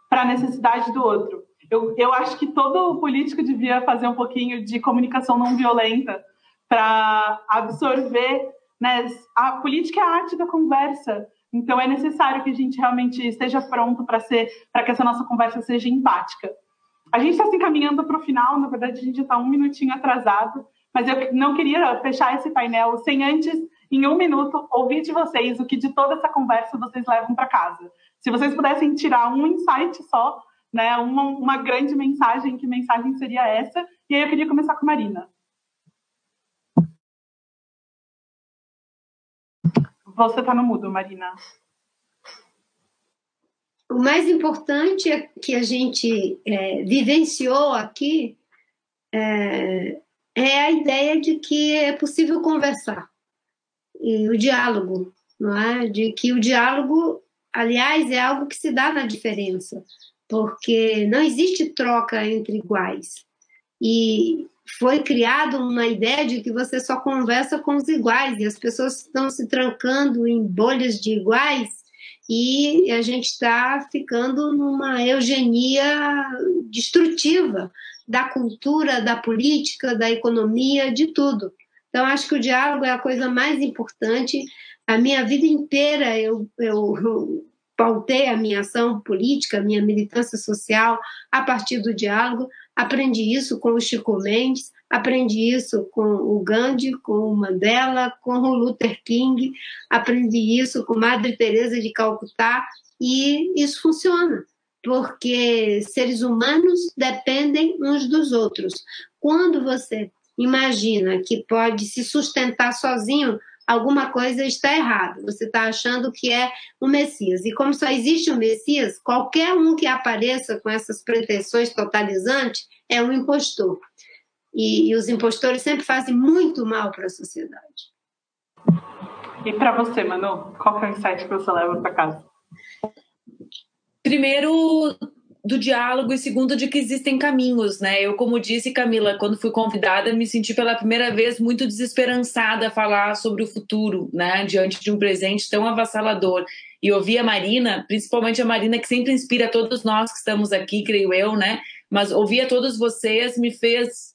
[SPEAKER 2] para a necessidade do outro. Eu, eu acho que todo político devia fazer um pouquinho de comunicação não violenta para absorver. Né? A política é a arte da conversa. Então é necessário que a gente realmente esteja pronto para ser, para que essa nossa conversa seja empática. A gente está se encaminhando para o final, na verdade a gente está um minutinho atrasado, mas eu não queria fechar esse painel sem antes em um minuto, ouvir de vocês o que de toda essa conversa vocês levam para casa. Se vocês pudessem tirar um insight só né? Uma, uma grande mensagem, que mensagem seria essa? E aí eu queria começar com a Marina. Você está no mudo, Marina.
[SPEAKER 4] O mais importante é que a gente é, vivenciou aqui é, é, a ideia de que é possível conversar e o diálogo, não é? De que o diálogo, aliás, é algo que se dá na diferença, porque não existe troca entre iguais. E foi criada uma ideia de que você só conversa com os iguais e as pessoas estão se trancando em bolhas de iguais e a gente está ficando numa eugenia destrutiva da cultura, da política, da economia, de tudo. Então, acho que o diálogo é a coisa mais importante. A minha vida inteira eu, eu, pautei a minha ação política, a minha militância social a partir do diálogo. Aprendi isso com o Chico Mendes, aprendi isso com o Gandhi, com o Mandela, com o Luther King, aprendi isso com Madre Teresa de Calcutá e isso funciona, porque seres humanos dependem uns dos outros. Quando você imagina que pode se sustentar sozinho, alguma coisa está errada. Você está achando que é o Messias. E como só existe o Messias, qualquer um que apareça com essas pretensões totalizantes é um impostor. E, e os impostores sempre fazem muito mal para a sociedade.
[SPEAKER 2] E para você, Manu, qual é o insight que você leva para casa?
[SPEAKER 3] Primeiro, do diálogo e segundo de que existem caminhos, né? Eu, como disse Camila, quando fui convidada, me senti pela primeira vez muito desesperançada a falar sobre o futuro, né? Diante de um presente tão avassalador. E ouvir a Marina, principalmente a Marina que sempre inspira todos nós que estamos aqui, creio eu, né? Mas ouvir a todos vocês me fez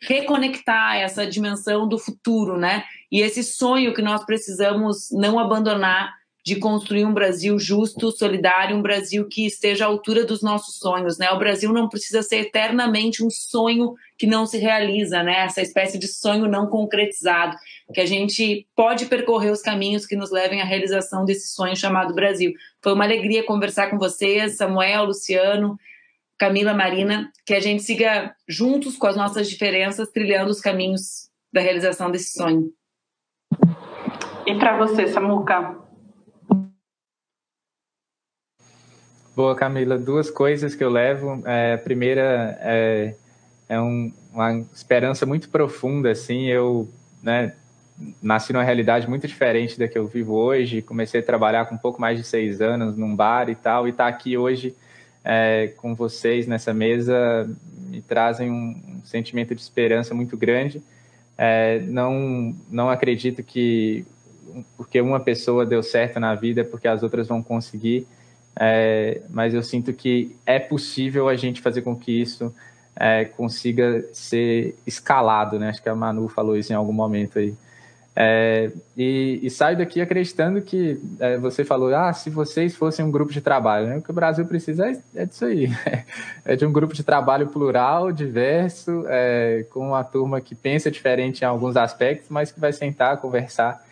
[SPEAKER 3] reconectar essa dimensão do futuro, né? E esse sonho que nós precisamos não abandonar de construir um Brasil justo, solidário, um Brasil que esteja à altura dos nossos sonhos, né? O Brasil não precisa ser eternamente um sonho que não se realiza, né? Essa espécie de sonho não concretizado, que a gente pode percorrer os caminhos que nos levem à realização desse sonho chamado Brasil. Foi uma alegria conversar com vocês, Samuel, Luciano, Camila, Marina, que a gente siga juntos com as nossas diferenças, trilhando os caminhos da realização desse sonho.
[SPEAKER 2] E para você, Samuca,
[SPEAKER 6] Boa, Camila. Duas coisas que eu levo. É, a primeira é, é um, uma esperança muito profunda. Assim, eu né, nasci numa realidade muito diferente da que eu vivo hoje. Comecei a trabalhar com um pouco mais de seis anos num bar e tal, e estar tá aqui hoje é, com vocês nessa mesa me trazem um, um sentimento de esperança muito grande. É, não, não acredito que porque uma pessoa deu certo na vida, porque as outras vão conseguir. É, mas eu sinto que é possível a gente fazer com que isso é, consiga ser escalado, né? Acho que a Manu falou isso em algum momento aí. É, e, e, saio daqui acreditando que é, você falou, ah, se vocês fossem um grupo de trabalho, né? o que o Brasil precisa é, é disso aí, <laughs> é de um grupo de trabalho plural, diverso, é, com uma turma que pensa diferente em alguns aspectos, mas que vai sentar, conversar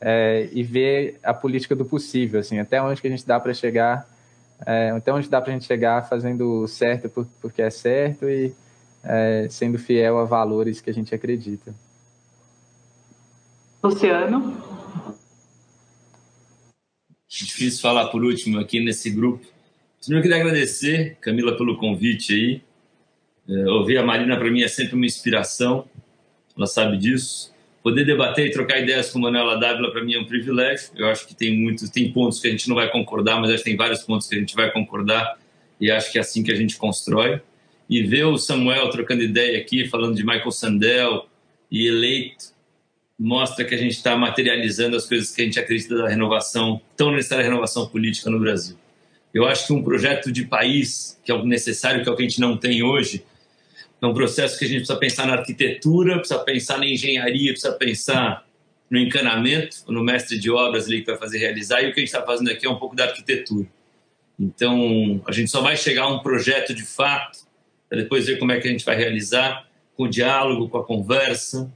[SPEAKER 6] é, e ver a política do possível, assim, até onde que a gente dá para chegar é, então, onde dá para a gente chegar fazendo certo porque é certo e é, sendo fiel a valores que a gente acredita.
[SPEAKER 2] Luciano?
[SPEAKER 5] Difícil falar por último aqui nesse grupo. Primeiro, eu queria agradecer, Camila, pelo convite aí. É, ouvir a Marina, para mim, é sempre uma inspiração. Ela sabe disso poder debater e trocar ideias com Manuela Dávila para mim é um privilégio. Eu acho que tem muitos, tem pontos que a gente não vai concordar, mas acho que tem vários pontos que a gente vai concordar e acho que é assim que a gente constrói. E ver o Samuel trocando ideia aqui, falando de Michael Sandel e eleito, mostra que a gente está materializando as coisas que a gente acredita da renovação, tão necessária renovação política no Brasil. Eu acho que um projeto de país, que é o necessário, que é o que a gente não tem hoje, é um processo que a gente precisa pensar na arquitetura, precisa pensar na engenharia, precisa pensar no encanamento, no mestre de obras ali que vai fazer realizar, e o que a gente está fazendo aqui é um pouco da arquitetura. Então, a gente só vai chegar a um projeto de fato, para depois ver como é que a gente vai realizar, com o diálogo, com a conversa.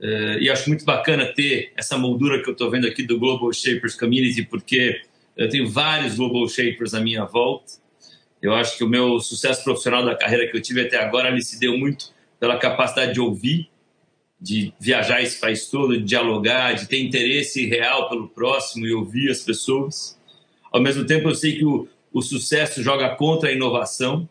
[SPEAKER 5] Eh, e acho muito bacana ter essa moldura que eu estou vendo aqui do Global Shapers Community, porque eu tenho vários Global Shapers à minha volta, Eu acho que o meu sucesso profissional da carreira que eu tive até agora ele se deu muito pela capacidade de ouvir, de viajar esse país todo, de dialogar, de ter interesse real pelo próximo e ouvir as pessoas. Ao mesmo tempo, eu sei que o, o sucesso joga contra a inovação,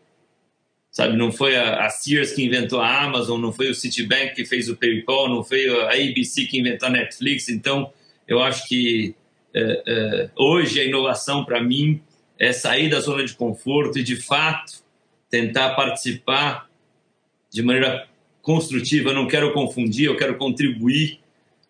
[SPEAKER 5] sabe? Não foi a, a, Sears que inventou a Amazon, não foi o Citibank que fez o PayPal, não foi a ABC que inventou a Netflix. Então, eu acho que é, é, hoje a inovação para mim é sair da zona de conforto e de fato tentar participar de maneira construtiva. Eu não quero confundir, eu quero contribuir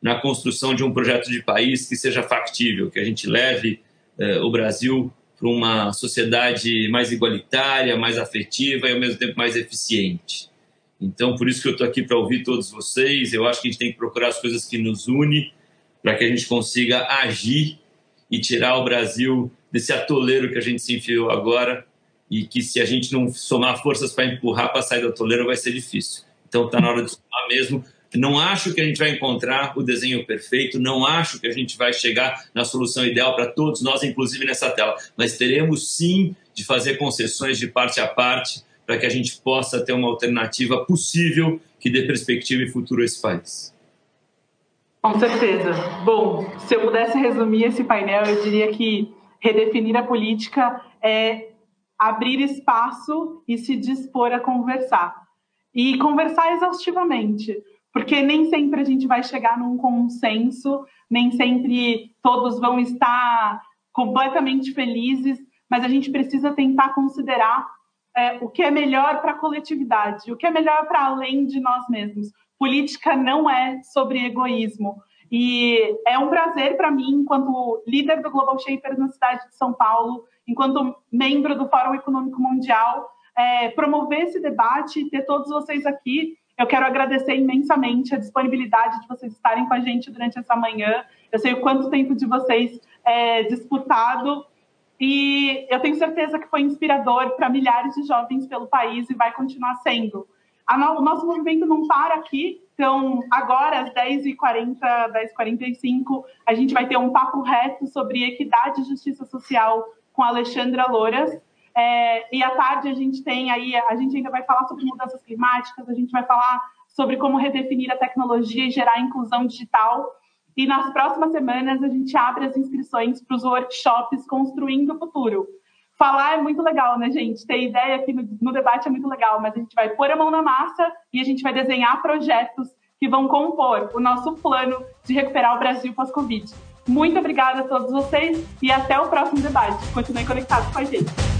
[SPEAKER 5] na construção de um projeto de país que seja factível, que a gente leve é, o Brasil para uma sociedade mais igualitária, mais afetiva e ao mesmo tempo mais eficiente. Então, por isso que eu estou aqui para ouvir todos vocês. Eu acho que a gente tem que procurar as coisas que nos unem para que a gente consiga agir e tirar o Brasil desse atoleiro que a gente se enfiou agora e que se a gente não somar forças para empurrar para sair do atoleiro vai ser difícil. Então está na hora de somar mesmo não acho que a gente vai encontrar o desenho perfeito, não acho que a gente vai chegar na solução ideal para todos nós, inclusive nessa tela, mas teremos sim de fazer concessões de parte a parte para que a gente possa ter uma alternativa possível que dê perspectiva e futuro a esse país.
[SPEAKER 2] Com certeza. Bom, se eu pudesse resumir esse painel, eu diria que redefinir a política é abrir espaço e se dispor a conversar. E conversar exaustivamente porque nem sempre a gente vai chegar num consenso, nem sempre todos vão estar completamente felizes, mas a gente precisa tentar considerar é, o que é melhor para a coletividade, o que é melhor para além de nós mesmos. Política não é sobre egoísmo. E é um prazer para mim, enquanto líder do Global Shapers na cidade de São Paulo, enquanto membro do Fórum Econômico Mundial, é, promover esse debate e ter todos vocês aqui eu quero agradecer imensamente a disponibilidade de vocês estarem com a gente durante essa manhã. Eu sei o quanto tempo de vocês é disputado e eu tenho certeza que foi inspirador para milhares de jovens pelo país e vai continuar sendo. O nosso movimento não para aqui, então agora às 10h40, 10h45, a gente vai ter um papo reto sobre equidade e justiça social com a Alexandra Louras. É, e à tarde a gente tem aí, a gente ainda vai falar sobre mudanças climáticas, a gente vai falar sobre como redefinir a tecnologia e gerar inclusão digital. E nas próximas semanas a gente abre as inscrições para os workshops Construindo o Futuro. Falar é muito legal, né, gente? Ter ideia aqui no, no debate é muito legal, mas a gente vai pôr a mão na massa e a gente vai desenhar projetos que vão compor o nosso plano de recuperar o Brasil pós-Covid. Muito obrigada a todos vocês e até o próximo debate. Continuem conectados com a gente.